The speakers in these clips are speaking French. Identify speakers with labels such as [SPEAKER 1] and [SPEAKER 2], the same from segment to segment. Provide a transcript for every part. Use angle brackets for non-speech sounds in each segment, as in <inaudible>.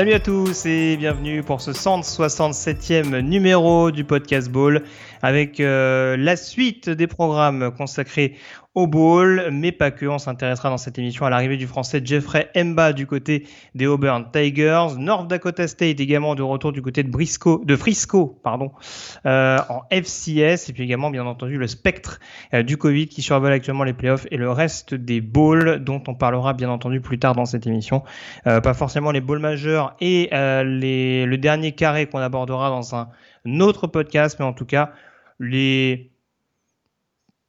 [SPEAKER 1] Salut à tous et bienvenue pour ce 167e numéro du podcast Ball avec euh, la suite des programmes consacrés au bowl, mais pas que. On s'intéressera dans cette émission à l'arrivée du français Jeffrey Emba du côté des Auburn Tigers, North Dakota State également de retour du côté de, Briscoe, de Frisco pardon, euh, en FCS, et puis également bien entendu le spectre euh, du Covid qui survole actuellement les playoffs et le reste des bowls dont on parlera bien entendu plus tard dans cette émission. Euh, pas forcément les bowls majeurs et les, le dernier carré qu'on abordera dans un autre podcast, mais en tout cas les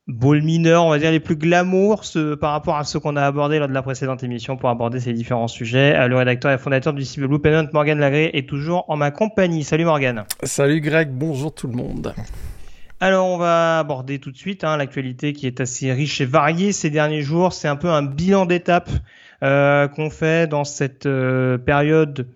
[SPEAKER 1] ball mineurs, on va dire les plus glamour par rapport à ceux qu'on a abordés lors de la précédente émission pour aborder ces différents sujets. Euh, le rédacteur et fondateur du site Blue Pennant, Morgan Lagré, est toujours en ma compagnie. Salut Morgan.
[SPEAKER 2] Salut Greg, bonjour tout le monde.
[SPEAKER 1] Alors on va aborder tout de suite hein, l'actualité qui est assez riche et variée ces derniers jours. C'est un peu un bilan d'étape euh, qu'on fait dans cette euh, période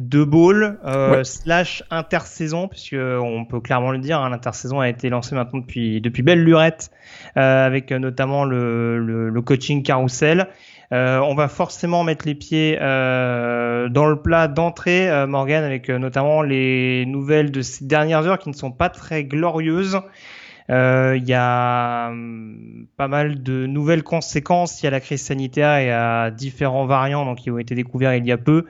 [SPEAKER 1] de ball euh, slash intersaison puisque on peut clairement le dire hein, l'intersaison a été lancée maintenant depuis depuis belle lurette euh, avec notamment le, le, coaching carousel euh, on va forcément mettre les pieds dans le plat d'entrée Morgan avec notamment les nouvelles de ces dernières heures qui ne sont pas très glorieuses. Il y a hum, pas mal de nouvelles conséquences. Il y a la crise sanitaire et à différents variants donc qui ont été découverts il y a peu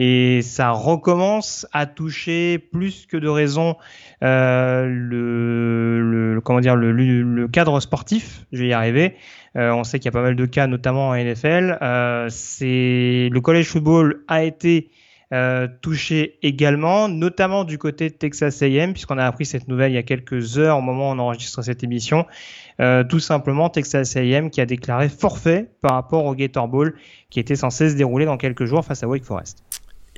[SPEAKER 1] et ça recommence à toucher plus que de raison euh, le, comment dire le, le, cadre sportif. Je vais y arriver. Euh, on sait qu'il y a pas mal de cas, notamment en NFL. Euh, c'est le college football a été euh, touché également, notamment du côté de Texas A&M, puisqu'on a appris cette nouvelle il y a quelques heures au moment où on enregistre cette émission. Euh, tout simplement, Texas A&M qui a déclaré forfait par rapport au Gator Bowl qui était censé se dérouler dans quelques jours face à Wake Forest.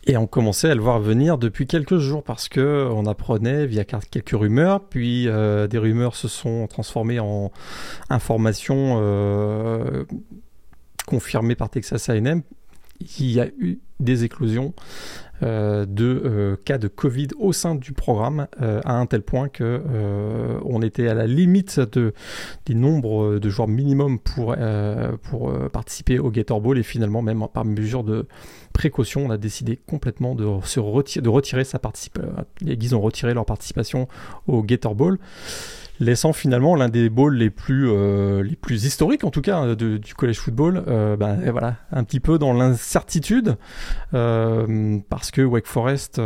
[SPEAKER 2] Et on commençait à le voir venir depuis quelques jours parce que on apprenait via quelques rumeurs, puis euh, des rumeurs se sont transformées en informations euh, confirmées par Texas A&M. Il y a eu des éclosions euh, de euh, cas de Covid au sein du programme euh, à un tel point que on était à la limite de, des nombres de joueurs minimum pour, pour participer au Gator Bowl et finalement même par mesure de précaution on a décidé complètement de, se retirer, de retirer sa participation. Les Guises ont retiré leur participation au Gator Bowl laissant finalement l'un des bowls les plus, euh, les plus historiques, en tout cas, du college football, euh, bah, voilà, un petit peu dans l'incertitude, euh, parce que Wake Forest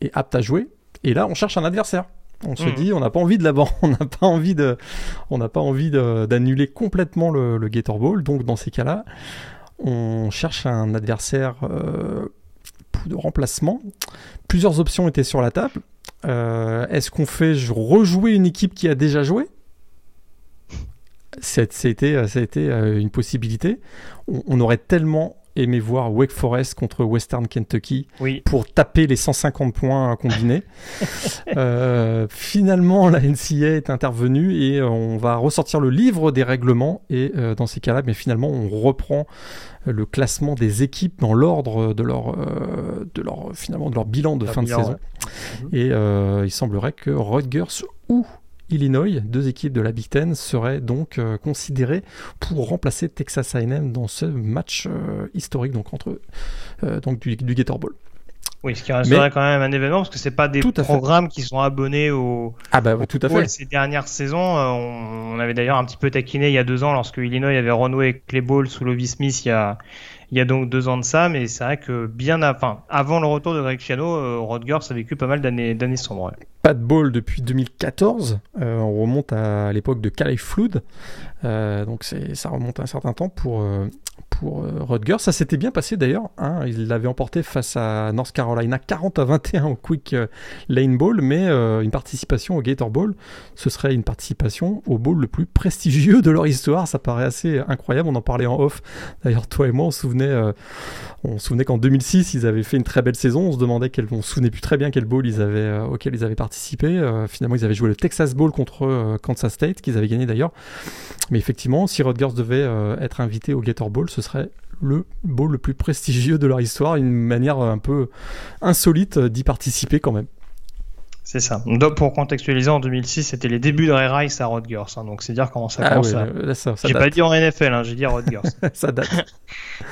[SPEAKER 2] est apte à jouer. Et là, on cherche un adversaire. On se hmm. dit, on n'a pas envie de la <laughs> on n'a pas envie de, on n'a pas envie d'annuler complètement le, le Gator Bowl. Donc, dans ces cas-là, on cherche un adversaire de remplacement. Plusieurs options étaient sur la table. Euh, est-ce qu'on fait rejouer une équipe qui a déjà joué? C'était euh, une possibilité. On, aurait tellement aimé voir Wake Forest contre Western Kentucky pour taper les 150 points combinés. <laughs> euh, finalement, la NCA est intervenue et on va ressortir le livre des règlements. Et euh, dans ces cas-là, mais finalement, on reprend le classement des équipes dans l'ordre de leur, euh, de leur, finalement, de leur bilan de fin de saison. Et euh, il semblerait que Rutgers ou Illinois, deux équipes de la Big Ten, seraient donc euh, considérées pour remplacer Texas A&M dans ce match historique donc entre donc du, du Gator Bowl.
[SPEAKER 1] Oui, ce qui resterait quand même un événement parce que c'est pas des programmes qui sont abonnés au.
[SPEAKER 2] Ah bah tout à fait.
[SPEAKER 1] Ces dernières saisons, on, on avait d'ailleurs un petit peu taquiné il y a deux ans lorsque Illinois avait renoué avec les sous Lovie Smith il y a il y a donc deux ans de ça, mais c'est vrai que bien enfin, avant le retour de Greg Chiano, euh, Rodgers a vécu pas mal d'années, sombres.
[SPEAKER 2] Pas de ball depuis 2014, euh, on remonte à l'époque de Calais Flood, euh, donc ça remonte à un certain temps pour, pour euh, Rutgers. Ça s'était bien passé d'ailleurs. Hein. Il l'avait emporté face à North Carolina 40 à 21 au Quick euh, Lane Bowl, mais euh, une participation au Gator Bowl, ce serait une participation au bowl le plus prestigieux de leur histoire. Ça paraît assez incroyable. On en parlait en off. D'ailleurs, toi et moi, on se souvenait, souvenait qu'en 2006, ils avaient fait une très belle saison. On se demandait quel, on se souvenait plus très bien quel bowl ils avaient, auquel ils avaient participé. finalement, ils avaient joué le Texas Bowl contre Kansas State, qu'ils avaient gagné d'ailleurs. Mais effectivement, si Rutgers devait être invité au Gator Bowl, ce serait le bowl le plus prestigieux de leur histoire, une manière un peu insolite d'y participer quand même.
[SPEAKER 1] C'est ça. Donc, pour contextualiser, en 2006, c'était les débuts de Ray Rice à Rutgers. Hein, donc, c'est dire comment ça ah commence. j'ai pas dit en NFL, hein, j'ai dit Rutgers. <laughs>
[SPEAKER 2] ça date. <laughs>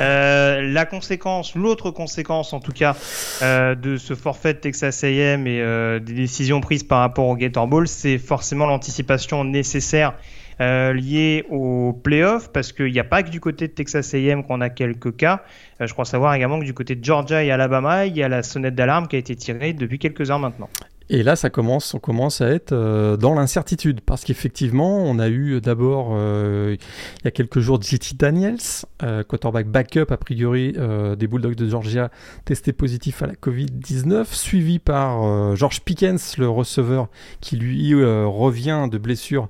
[SPEAKER 1] Euh, la conséquence, l'autre conséquence, en tout cas, euh, de ce forfait de Texas A&M et euh, des décisions prises par rapport au Gator Bowl, c'est forcément l'anticipation nécessaire euh, lié au playoff parce qu'il n'y a pas que du côté de Texas A&M qu'on a quelques cas. Euh, je crois savoir également que du côté de Georgia et Alabama, il y a la sonnette d'alarme qui a été tirée depuis quelques heures maintenant.
[SPEAKER 2] Et là, ça commence, on commence à être euh, dans l'incertitude parce qu'effectivement, on a eu d'abord euh, il y a quelques jours JT Daniels, euh, quarterback backup a priori des Bulldogs de Georgia, testé positif à la Covid-19, suivi par George Pickens, le receveur qui lui revient de blessure,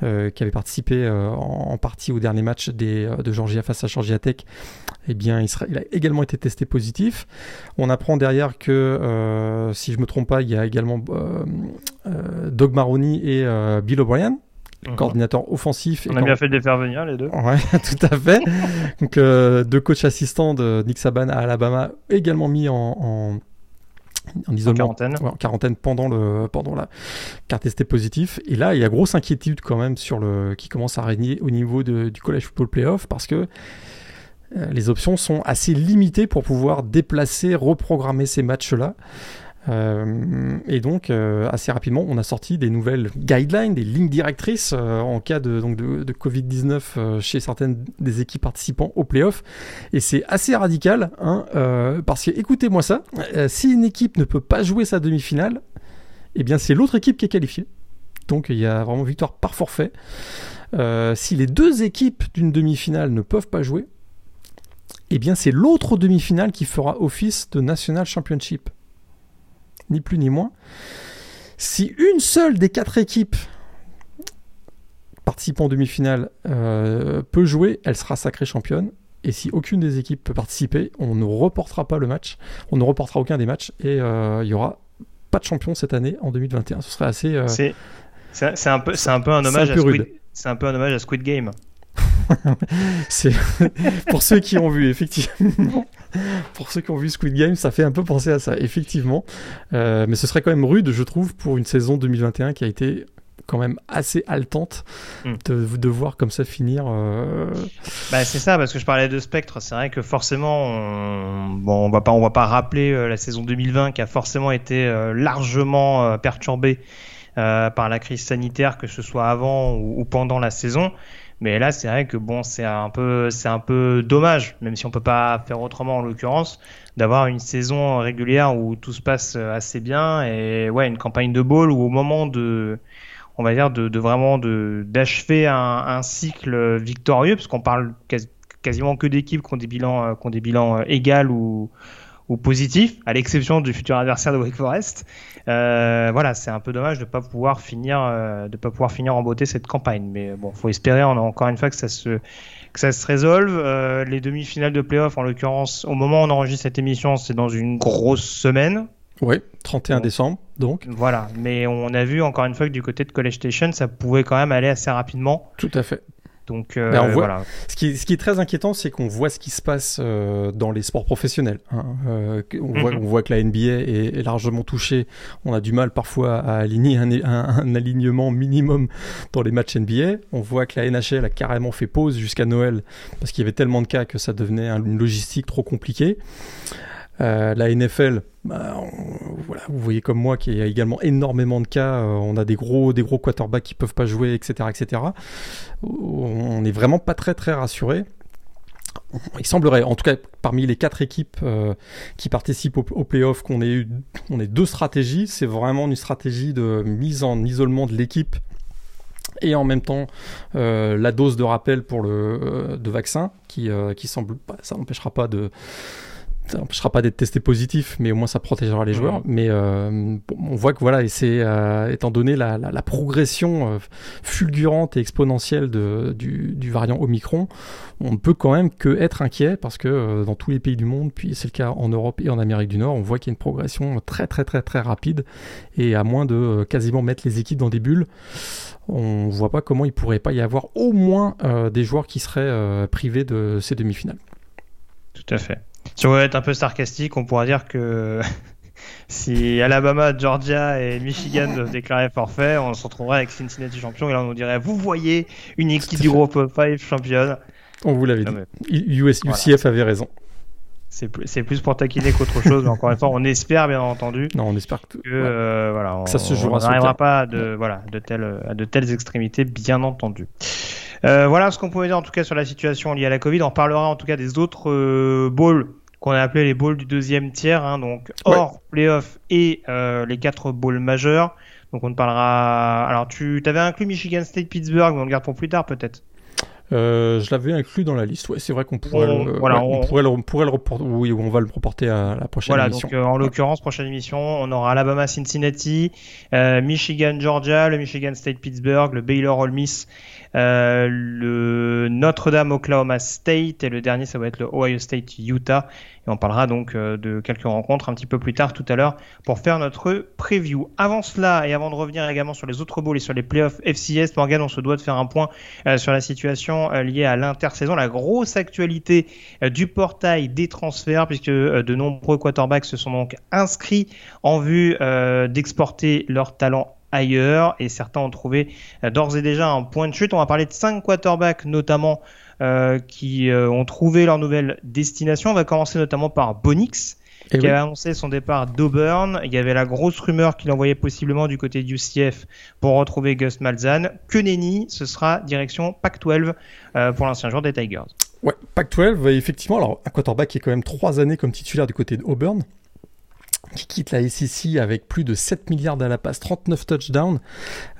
[SPEAKER 2] qui avait participé en, partie au dernier match des, de Georgia face à Georgia Tech. Eh bien, il, il, a également été testé positif. On apprend derrière que, si je me trompe pas, il y a également euh, euh, Doug Maroni et euh, Bill O'Brien, mhm. coordinateur offensif.
[SPEAKER 1] On a bien fait de les faire venir, les deux.
[SPEAKER 2] Ouais, <laughs> tout à fait. Donc, deux coachs assistants de Nick Saban à Alabama, également mis en, en,
[SPEAKER 1] isolement,
[SPEAKER 2] en quarantaine. pendant le pendant la carte testé positif. Et là, il y a grosse inquiétude quand même sur le qui commence à régner au niveau de, du college football playoff parce que les options sont assez limitées pour pouvoir déplacer, reprogrammer ces matchs-là. Euh, et donc, euh, assez rapidement, on a sorti des nouvelles guidelines, des lignes directrices euh, en cas de, de, Covid-19 chez certaines des équipes participant au playoff. Et c'est assez radical, hein, parce que écoutez-moi ça, si une équipe ne peut pas jouer sa demi-finale, eh bien c'est l'autre équipe qui est qualifiée. Donc il y a vraiment victoire par forfait. si les deux équipes d'une demi-finale ne peuvent pas jouer, eh bien c'est l'autre demi-finale qui fera office de National Championship ni plus ni moins. Si une seule des quatre équipes participant en demi-finale euh, peut jouer, elle sera sacrée championne. Et si aucune des équipes peut participer, on ne reportera pas le match, on ne reportera aucun des matchs et euh, il y aura pas de champion cette année en 2021. Ce serait assez. Euh,
[SPEAKER 1] c'est un peu, c'est un peu un hommage à Squid, c'est un peu un hommage à Squid Game. <laughs>
[SPEAKER 2] c'est <laughs> pour ceux qui ont vu effectivement. <laughs> pour ceux qui ont vu Squid Game, ça fait un peu penser à ça, effectivement. Euh, mais ce serait quand même rude, je trouve, pour une saison 2021 qui a été quand même assez haletante hmm. de, de, voir comme ça finir. Euh...
[SPEAKER 1] Bah, c'est ça, parce que je parlais de Spectre. C'est vrai que forcément, on... bon, on va pas, on va pas rappeler euh, la saison 2020 qui a forcément été euh, largement perturbée par la crise sanitaire, que ce soit avant ou, ou pendant la saison. Mais là, c'est vrai que bon, c'est un peu, c'est un peu dommage, même si on peut pas faire autrement en l'occurrence, d'avoir une saison régulière où tout se passe assez bien et ouais, une campagne de ball où au moment de, on va dire de, vraiment de d'achever un, cycle victorieux, parce qu'on parle quasiment que d'équipes qui ont des bilans, qui ont des bilans égaux ou ou positif, à l'exception du futur adversaire de Wake Forest. Euh, voilà, c'est un peu dommage de pas pouvoir finir, euh, de pas pouvoir finir en beauté cette campagne. Mais bon, faut espérer encore une fois que ça se que ça se résolve. Euh, les demi-finales de playoff, en l'occurrence, au moment où on enregistre cette émission, c'est dans une grosse semaine.
[SPEAKER 2] Oui, 31 décembre, donc.
[SPEAKER 1] Voilà, mais on a vu encore une fois que du côté de College Station, ça pouvait quand même aller assez rapidement.
[SPEAKER 2] Tout à fait.
[SPEAKER 1] Donc euh, voilà.
[SPEAKER 2] Ce qui, ce qui, est très inquiétant, c'est qu'on voit ce qui se passe euh, dans les sports professionnels. Hein. Euh, on, voit, mhm. on, voit, que la NBA est, est, largement touchée. On a du mal parfois à aligner un, un, alignement minimum dans les matchs NBA. On voit que la NHL a carrément fait pause jusqu'à Noël parce qu'il y avait tellement de cas que ça devenait une logistique trop compliquée. La NFL, bah, vous voyez comme moi qu'il y a également énormément de cas. Euh, on a des gros, des gros quarterbacks qui peuvent pas jouer, etc., etc. On n'est vraiment pas très très rassuré. Il semblerait, en tout cas parmi les quatre équipes euh, qui participent au, au playoff, qu'on ait, on deux stratégies. C'est vraiment une stratégie de mise en isolement de l'équipe et en même temps la dose de rappel pour le de vaccin qui, qui semble ça n'empêchera pas de ça n'empêchera pas d'être testé positif, mais au moins ça protégera les joueurs. Mais euh, on voit que voilà, et c'est euh, étant donné la, la, la progression euh, fulgurante et exponentielle de, du, du, variant Omicron, on ne peut quand même que être inquiet parce que dans tous les pays du monde, puis c'est le cas en Europe et en Amérique du Nord, on voit qu'il y a une progression très très très très rapide et à moins de quasiment mettre les équipes dans des bulles, on voit pas comment il pourrait pas y avoir au moins des joueurs qui seraient privés de ces demi-finales.
[SPEAKER 1] Tout à fait. Si on veut être un peu sarcastique, on pourra dire que <laughs> si Alabama, Georgia et Michigan doivent déclarer forfait, on se retrouverait avec Cincinnati champion et là on nous dirait vous voyez une équipe du groupe 5 championne.
[SPEAKER 2] On vous l'avait dit. UCF avait raison.
[SPEAKER 1] C'est plus, pour taquiner qu'autre chose, mais encore une fois, on espère bien entendu.
[SPEAKER 2] Non, on espère que,
[SPEAKER 1] euh, voilà,
[SPEAKER 2] ça se jouera.
[SPEAKER 1] On n'arrivera pas à de, voilà, de, telles, à de telles extrémités, bien entendu. Euh, voilà ce qu'on pouvait dire en tout cas sur la situation liée à la Covid. On parlera en tout cas des autres euh, balls qu'on a appelés les balls du deuxième tiers, hein, donc hors playoff et euh, les quatre balls majeurs. Donc on parlera. Alors tu avais inclus Michigan State Pittsburgh, mais on le garde pour plus tard peut-être.
[SPEAKER 2] Euh, je l'avais inclus dans la liste. Ouais, c'est vrai qu'on pourrait, le, voilà, on... pourrait, le, pourrait le reporter. Oui, on va le reporter à la prochaine
[SPEAKER 1] voilà,
[SPEAKER 2] émission.
[SPEAKER 1] Donc, euh, en l'occurrence, prochaine émission, on aura Alabama Cincinnati, euh, Michigan Georgia, le Michigan State Pittsburgh, le Baylor Ole Miss, euh, le Notre-Dame Oklahoma State et le dernier, ça va être le Ohio State Utah. Et on parlera donc euh, de quelques rencontres un petit peu plus tard tout à l'heure pour faire notre preview. Avant cela et avant de revenir également sur les autres bowls et sur les playoffs FCS, Morgan, on se doit de faire un point euh, sur la situation liée à l'intersaison, la grosse actualité du portail des transferts puisque de nombreux quarterbacks se sont donc inscrits en vue d'exporter leur talent ailleurs et certains ont trouvé d'ores et déjà un point de chute. On va parler de cinq quarterbacks notamment euh, qui euh, ont trouvé leur nouvelle destination. On va commencer notamment par Bonix. Eh qui avait annoncé son départ d'Auburn. Il y avait la grosse rumeur qu'il envoyait possiblement du côté du CF pour retrouver Gus Malzahn. Que nenni, ce sera direction Pac-12 euh, pour l'ancien joueur des Tigers.
[SPEAKER 2] Ouais, Pac-12, effectivement. Alors, un quarterback qui est quand même trois années comme titulaire du côté d'Auburn qui quitte la SEC avec plus de 7 milliards à la passe, 39 touchdowns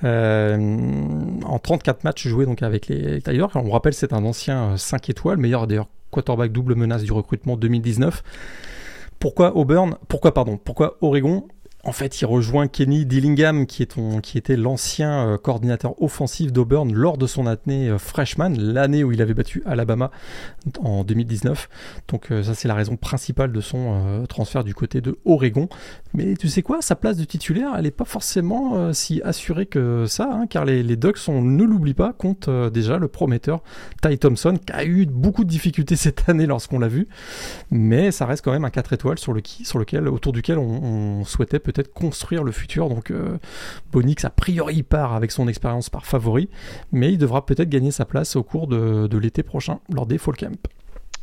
[SPEAKER 2] euh, en 34 matchs joués donc avec les Tigers. On rappelle, c'est un ancien 5 étoiles, meilleur d'ailleurs quarterback double menace du recrutement 2019. Pourquoi Auburn? Pourquoi pardon? Pourquoi Oregon? En fait, il rejoint Kenny Dillingham, qui, qui était l'ancien euh, coordinateur offensif d'Auburn lors de son année euh, freshman, l'année où il avait battu Alabama en 2019. Donc euh, ça, c'est la raison principale de son transfert du côté de Oregon. Mais tu sais quoi, sa place de titulaire, elle n'est pas forcément si assurée que ça, hein, car les, les, Ducks, on ne l'oublie pas, comptent déjà le prometteur Ty Thompson, qui a eu beaucoup de difficultés <laughs> cette année lorsqu'on l'a vu. Mais ça reste quand même un 4 étoiles sur, le, sur lequel, autour duquel on souhaitait peut-être peut-être construire le futur. Donc euh, Bonix a priori part avec son expérience par favori, mais il devra peut-être gagner sa place au cours de, l'été prochain lors des Fall Camp.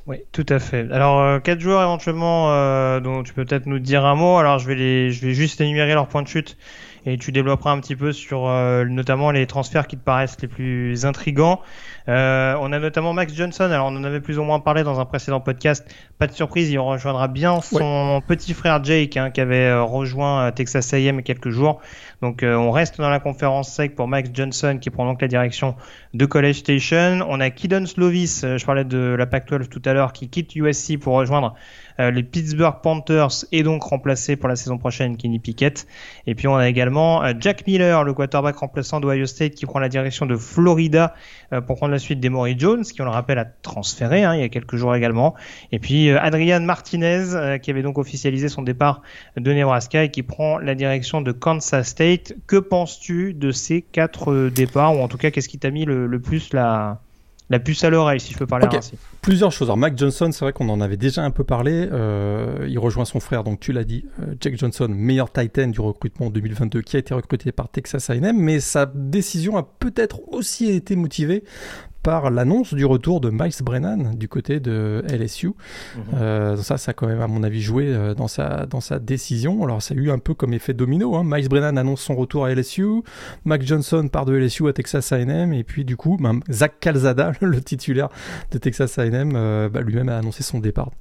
[SPEAKER 1] Oui, tout à fait. Alors, euh, quatre joueurs éventuellement euh, dont tu peux peut-être nous dire un mot. Alors, je vais, les, je vais juste énumérer leurs points de chute et tu développeras un petit peu sur notamment les transferts qui te paraissent les plus intrigants. Euh, on a notamment Max Johnson. Alors, on en avait plus ou moins parlé dans un précédent podcast. Pas de surprise, il rejoindra bien son petit frère Jake, hein, qui avait euh, rejoint euh, Texas A&M il y a quelques jours. Donc, on reste dans la conférence sec pour Max Johnson, qui prend donc la direction de College Station. On a Kidon Slovis, je parlais de la Pac-12 tout à l'heure, qui quitte USC pour rejoindre les Pittsburgh Panthers et donc remplacé pour la saison prochaine Kenny Pickett. Et puis on a également Jack Miller, le quarterback remplaçant d'Ohio State, qui prend la direction de Florida pour prendre la suite d'Emory Jones, qui on le rappelle a transféré hein, il y a quelques jours également. Et puis euh, Adrian Martinez, euh, qui avait donc officialisé son départ de Nebraska et qui prend la direction de Kansas State. Que penses-tu de ces quatre euh, départs, ou en tout cas qu'est-ce qui t'a mis le, plus la, la puce à l'oreille, si je peux parler ainsi.
[SPEAKER 2] Plusieurs choses. Alors, Mac Johnson, c'est vrai qu'on en avait déjà un peu parlé. il rejoint son frère, donc tu l'as dit, Jack Johnson, meilleur Titan du recrutement 2022, qui a été recruté par Texas A&M, mais sa décision a peut-être aussi été motivée par l'annonce du retour de Miles Brennan du côté de LSU. Mhm. Euh, ça, ça a quand même, à mon avis, joué euh, dans, sa, dans sa décision. Alors, ça a eu un peu comme effet domino. Hein. Miles Brennan annonce son retour à LSU, Mac Johnson part de LSU à Texas A&M, et puis du coup, ben, Zach Calzada, <laughs> le titulaire de Texas A&M, euh, bah, lui-même a annoncé son départ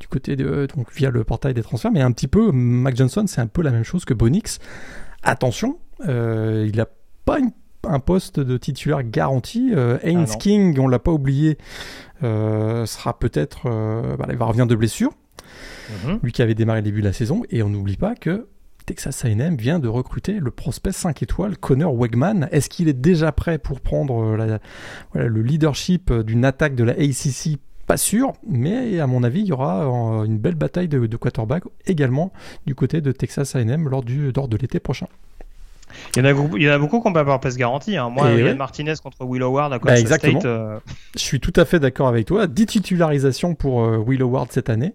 [SPEAKER 2] du côté de, donc via le portail des transferts. Mais un petit peu, Mac Johnson, c'est un peu la même chose que Bonix. Attention, il n'a pas une un poste de titulaire garanti. Haynes
[SPEAKER 1] Ah.
[SPEAKER 2] King, on l'a pas oublié, euh, sera peut-être, euh, bah, il va revenir de blessure.
[SPEAKER 1] Mhm.
[SPEAKER 2] lui qui avait démarré le début de la saison. Et on n'oublie pas que Texas A&M vient de recruter le prospect 5 étoiles Connor Wegman. Est-ce qu'il est déjà prêt pour prendre euh, la- voilà, le leadership euh, d'une attaque de la ACC pas sûr, mais à mon avis, il y aura euh, une belle bataille de, de quarterback également du côté de Texas A&M lors, du, lors de l'été prochain.
[SPEAKER 1] Il y, en a, beaucoup- il y en a beaucoup ont pas par passe garantie. Hein. Moi,
[SPEAKER 2] Et
[SPEAKER 1] Yann
[SPEAKER 2] ouais.
[SPEAKER 1] Martinez contre Will Howard à
[SPEAKER 2] Bah.
[SPEAKER 1] State. euh,
[SPEAKER 2] Je suis tout à fait d'accord avec toi. 10 titularisations pour euh, Will Howard cette année.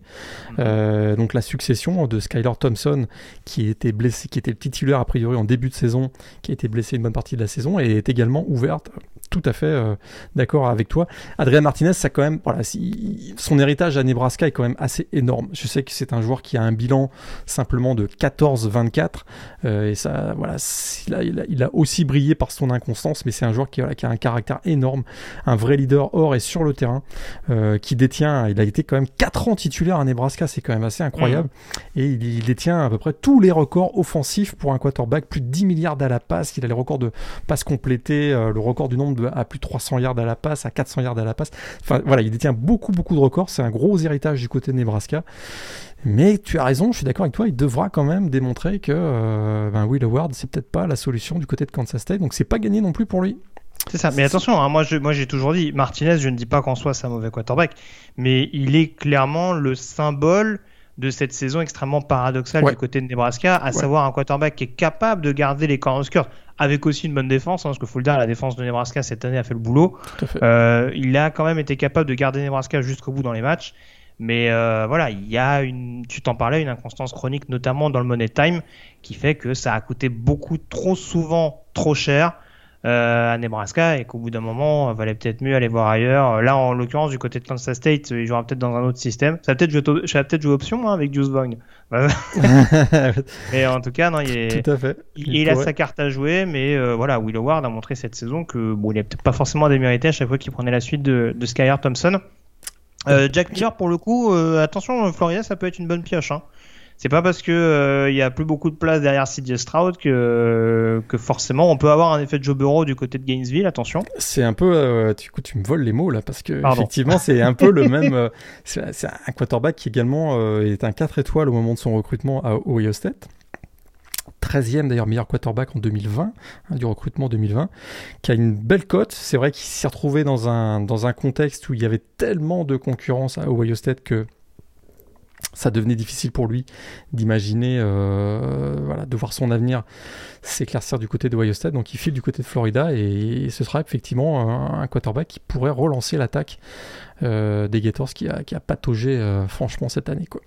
[SPEAKER 2] Euh, donc la succession de Skylar Thompson qui était blessé, qui était le titulaire a priori en début de saison, qui a été blessé une bonne partie de la saison et est également ouverte. Tout à fait euh, d'accord avec toi. Adrien Martinez, ça quand même, voilà, si- son héritage à Nebraska est quand même assez énorme. Je sais que c'est un joueur qui a un bilan simplement de 14-24 euh, et ça, voilà, il a, il a- il a aussi brillé par son inconstance, mais c'est un joueur qui, voilà, qui a un caractère énorme, un vrai leader hors et sur le terrain, euh, qui détient, il a été quand même 4 ans titulaire à Nebraska, c'est quand même assez incroyable, et il, il détient à peu près tous les records offensifs pour un quarterback, plus de 10 milliards à la passe, il a les records de passes complétées, euh, le record du nombre de, à plus de 300 yards à la passe, à 400 yards à la passe, enfin voilà, il détient beaucoup beaucoup de records, c'est un gros héritage du côté de Nebraska. Mais tu as raison, je suis d'accord avec toi, il devra quand même démontrer que euh, ben Will Howard, c'est peut-être pas la solution du côté de Kansas State, donc c'est pas gagné non plus pour lui.
[SPEAKER 1] C'est ça. Mais attention, hein, moi, je, moi j'ai toujours dit, Martinez, je ne dis pas qu'en soi c'est un mauvais quarterback, mais il est clairement le symbole de cette saison extrêmement paradoxale
[SPEAKER 2] Ouais.
[SPEAKER 1] du côté de Nebraska, à
[SPEAKER 2] Ouais.
[SPEAKER 1] savoir un quarterback qui est capable de garder les Cornhuskers avec aussi une bonne défense, hein, parce que faut le dire, la défense de Nebraska cette année a fait le boulot.
[SPEAKER 2] Tout à fait.
[SPEAKER 1] Euh, il a quand même été capable de garder Nebraska jusqu'au bout dans les matchs. Mais euh, voilà, il y a une, tu t'en parlais, une inconstance chronique, notamment dans le Money Time, qui fait que ça a coûté beaucoup trop souvent trop cher euh, à Nebraska et qu'au bout d'un moment, il valait peut-être mieux aller voir ailleurs. Là, en l'occurrence, du côté de Kansas State, il jouera peut-être dans un autre système. Ça va peut-être jouer, ça va peut-être jouer option hein, avec Juice Vaughn. <laughs> Mais en tout cas, non, il est,
[SPEAKER 2] Tout à fait.
[SPEAKER 1] il, il a sa carte à jouer, mais euh, voilà, Will Howard a montré cette saison que bon, il est peut-être pas forcément démérité à chaque fois qu'il prenait la suite de, de Skylar Thompson. Euh, Jack Miller, pour le coup, euh, attention, Florida, ça peut être une bonne pioche. Hein. C'est pas parce que euh, il y a plus beaucoup de place derrière CJ Stroud que, que forcément on peut avoir un effet de Joe Burrow du côté de Gainesville. Attention.
[SPEAKER 2] C'est un peu, euh, tu, tu me voles les mots là, parce que
[SPEAKER 1] Pardon.
[SPEAKER 2] effectivement, c'est un peu le <laughs> même. euh, c'est un quarterback qui également euh, est un 4 étoiles au moment de son recrutement à Ohio State. 13e d'ailleurs meilleur quarterback en 2020, hein, du recrutement 2020, qui a une belle cote. C'est vrai qu'il s'est retrouvé dans un, dans un contexte où il y avait tellement de concurrence à Ohio State que ça devenait difficile pour lui d'imaginer, euh, voilà, de voir son avenir s'éclaircir du côté de Ohio State. Donc il file du côté de Florida et ce sera effectivement un, quarterback qui pourrait relancer l'attaque euh, des Gators qui a, qui a pataugé euh, franchement cette année. Quoi.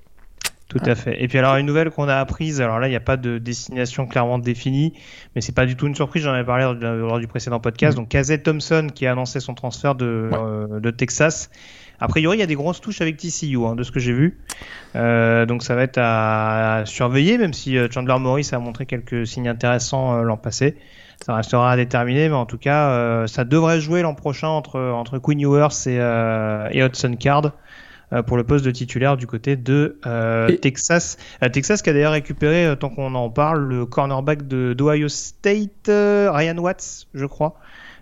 [SPEAKER 1] Tout à fait. Et puis alors une nouvelle qu'on a apprise, alors là il n'y a pas de destination clairement définie, mais c'est pas du tout une surprise, j'en avais parlé lors, du- précédent podcast. Donc Kazet Thompson qui a annoncé son transfert de,
[SPEAKER 2] Ouais.
[SPEAKER 1] euh, de Texas. A priori il y a des grosses touches avec TCU hein, de ce que j'ai vu. Euh, donc ça va être à, surveiller, même si euh, Chandler Morris a montré quelques signes intéressants euh, l'an passé. Ça restera à déterminer, mais en tout cas euh, ça devrait jouer l'an prochain entre, entre Quinn Ewers et, euh, et Hudson Card. Euh, pour le poste de titulaire du côté de euh, Texas. Euh, Texas qui a d'ailleurs récupéré, tant qu'on en parle, le cornerback de d'Ohio State, Ryan Watts, je crois,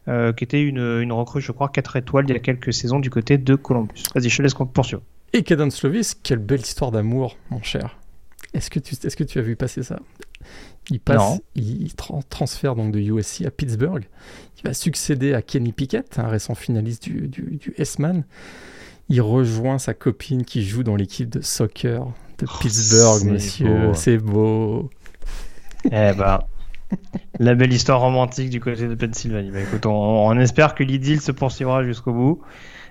[SPEAKER 1] euh, qui était une, une recrue, je crois, 4 étoiles il y a quelques saisons du côté de Columbus. Vas-y, je te laisse poursuivre.
[SPEAKER 2] Et Caden Slovis, quelle belle histoire d'amour, mon cher. Est-ce que, tu, est-ce que tu as vu passer ça? Il passe, il, il tra- transfère donc de USC à Pittsburgh. Il va succéder à Kenny Pickett, un récent finaliste du, du, du S-Man. Il rejoint sa copine qui joue dans l'équipe de soccer de Pittsburgh,
[SPEAKER 1] c'est
[SPEAKER 2] monsieur. C'est beau.
[SPEAKER 1] Eh ben, la belle histoire romantique du côté de Pennsylvanie. Bah, écoute, on, on espère que l'idylle se poursuivra jusqu'au bout.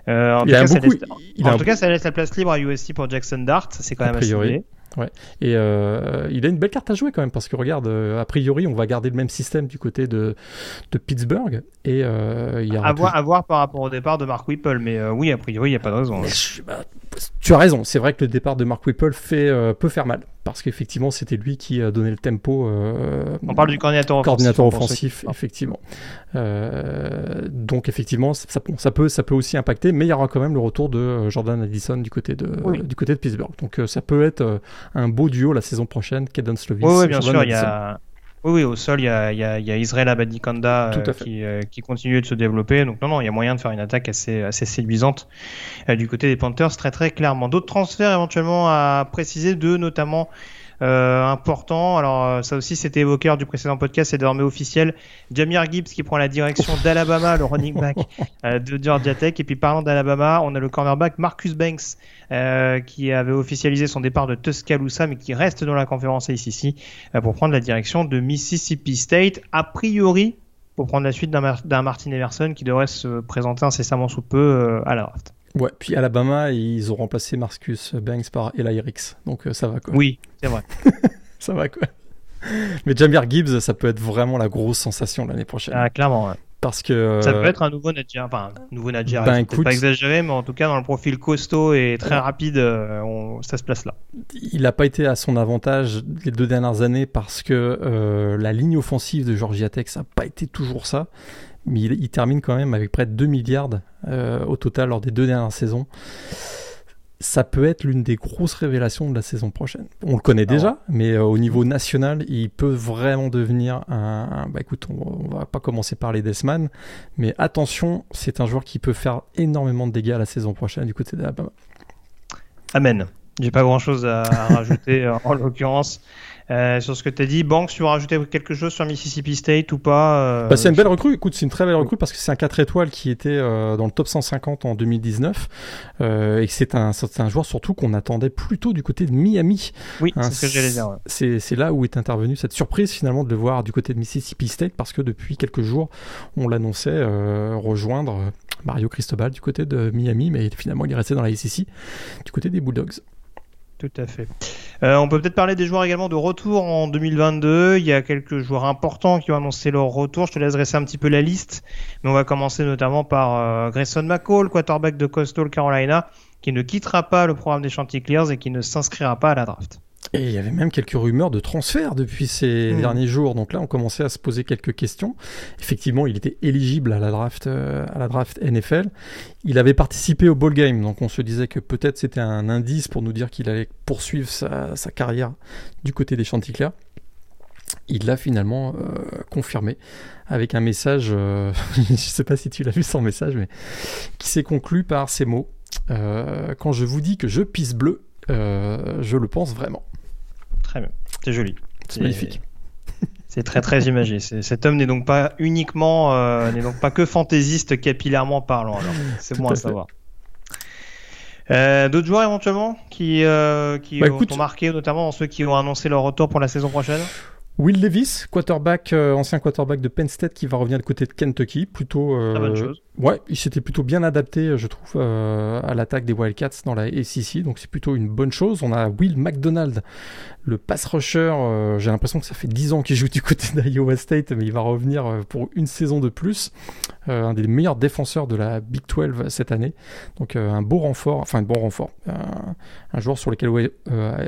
[SPEAKER 1] Euh, en tout,
[SPEAKER 2] Il
[SPEAKER 1] cas, ça laisse,
[SPEAKER 2] il
[SPEAKER 1] en
[SPEAKER 2] a un-
[SPEAKER 1] tout cas, ça laisse la place libre à USC pour Jackson Dart. C'est quand même à souligner.
[SPEAKER 2] Et euh, il a une belle carte à jouer quand même, parce que regarde, euh, a priori, on va garder le même système du côté de, de Pittsburgh. Et euh, il y aura
[SPEAKER 1] À voir, à voir par rapport au départ de Mark Whipple, mais euh, oui, a priori, il n'y a pas de raison.
[SPEAKER 2] Je- bah, tu as raison, c'est vrai que le départ de Mark Whipple fait, euh, peut faire mal, parce qu'effectivement c'était lui qui a donné le tempo. euh,
[SPEAKER 1] On parle du coordinateur offensif.
[SPEAKER 2] coordinateur offensif, effectivement. Euh, donc effectivement, ça, peut, ça peut aussi impacter, mais il y aura quand même le retour de euh, Jordan Addison du côté de,
[SPEAKER 1] Oui.
[SPEAKER 2] du côté de Pittsburgh. Donc ça peut être un beau duo la saison prochaine, Caden Slovis.
[SPEAKER 1] Oui, oui, bien
[SPEAKER 2] Jordan
[SPEAKER 1] sûr, il y a, Oui, oui, au sol, il y a, y a, y a Israël Abadikanda euh, qui, euh, qui, continue de se développer. Donc non, non, il y a moyen de faire une attaque assez, assez séduisante euh, du côté des Panthers, très très clairement. D'autres transferts éventuellement à préciser, deux notamment euh, important. Alors euh, ça aussi c'était évoqué lors du précédent podcast, c'est désormais officiel. Jamir Gibbs qui prend la direction d'Alabama, le running back <laughs> euh, de Georgia Tech. Et puis parlant d'Alabama, on a le cornerback Marcus Banks euh, qui avait officialisé son départ de Tuscaloosa mais qui reste dans la conférence ACC pour prendre la direction de Mississippi State. A priori, pour prendre la suite d'un Martin Emerson qui devrait se présenter incessamment sous peu à la draft.
[SPEAKER 2] Ouais, puis Alabama, ils ont remplacé Marcus Banks par Eli Ricks, donc euh, ça va quoi.
[SPEAKER 1] Oui, c'est vrai. <laughs>
[SPEAKER 2] ça va quoi. Mais Jamir Gibbs, ça peut être vraiment la grosse sensation l'année prochaine.
[SPEAKER 1] Ah, clairement, ouais.
[SPEAKER 2] Parce que.
[SPEAKER 1] Ça peut être un nouveau Nadjer. Enfin, un nouveau Nadjer, ben, écoute... pas exagéré, mais en tout cas, dans le profil costaud et très rapide, euh, on... ça se place là.
[SPEAKER 2] Il n'a pas été à son avantage les deux dernières années parce que euh, la ligne offensive de Georgia Tech, ça n'a pas été toujours ça mais il, termine quand même avec près de 2 milliards euh, au total lors des deux dernières saisons. Ça peut être l'une des grosses révélations de la saison prochaine. On le connaît ah déjà, mais euh, au niveau national, il peut vraiment devenir un. bah écoute, on, va pas commencer par les Deathman, mais attention, c'est un joueur qui peut faire énormément de dégâts la saison prochaine du côté d'Alabama.
[SPEAKER 1] Amen. J'ai pas grand chose à, <laughs> rajouter en l'occurrence. Euh, sur ce que tu as dit, Banks, tu veux rajouter quelque chose sur Mississippi State ou pas
[SPEAKER 2] euh, bah, C'est une belle recrue. Écoute, c'est une très belle recrue parce que c'est un 4 étoiles qui était euh, dans le top 150 en 2019 et c'est un, un joueur surtout qu'on attendait plutôt du côté de Miami.
[SPEAKER 1] Oui, hein, c'est ce que j'allais dire.
[SPEAKER 2] C'est là où est intervenue cette surprise finalement de le voir du côté de Mississippi State parce que depuis quelques jours, on l'annonçait rejoindre Mario Cristobal du côté de Miami, mais finalement il est resté dans la SEC du côté des Bulldogs.
[SPEAKER 1] Tout à fait. Euh, on peut peut-être parler des joueurs également de retour en 2022. Il y a quelques joueurs importants qui ont annoncé leur retour. Je te laisse dresser un petit peu la liste. Mais on va commencer notamment par euh, Grayson McCall, quarterback de Coastal Carolina, qui ne quittera pas le programme des Chanticleers et qui ne s'inscrira pas à la draft.
[SPEAKER 2] Et il y avait même quelques rumeurs de transfert depuis ces hmm. derniers jours. Donc là, on commençait à se poser quelques questions. Effectivement, il était éligible à la draft, euh, à la draft NFL. Il avait participé au ball game, donc on se disait que peut-être c'était un indice pour nous dire qu'il allait poursuivre sa, carrière du côté des Chanticleers. Il l'a finalement euh, confirmé avec un message, euh, <laughs> je ne sais pas si tu l'as vu son message, mais qui s'est conclu par ces mots. quand je vous dis que je pisse bleu, je le pense vraiment.
[SPEAKER 1] Très bien. C'est joli.
[SPEAKER 2] C'est magnifique. <laughs>
[SPEAKER 1] C'est très très imagé. Cet homme n'est donc pas uniquement, euh, n'est donc pas que fantaisiste capillairement parlant. <laughs> c'est bon à, savoir. Euh, d'autres joueurs éventuellement qui, euh, qui bah, ont marqué, notamment ceux qui ont annoncé leur retour pour la saison prochaine?
[SPEAKER 2] Will Levis, quarterback, ancien quarterback de Penn State qui va revenir du côté de Kentucky, plutôt.
[SPEAKER 1] bonne chose.
[SPEAKER 2] Ouais, il s'était plutôt bien adapté, je trouve, à l'attaque des Wildcats dans la SEC, donc c'est plutôt une bonne chose. On a Will McDonald, le pass rusher, euh, j'ai l'impression que ça fait 10 ans qu'il joue du côté <laughs> d'Iowa State, mais il va revenir euh, pour une saison de plus. Euh, un des meilleurs défenseur de la Big 12 cette année. Donc un beau renfort, enfin un bon renfort. Un, joueur sur lequel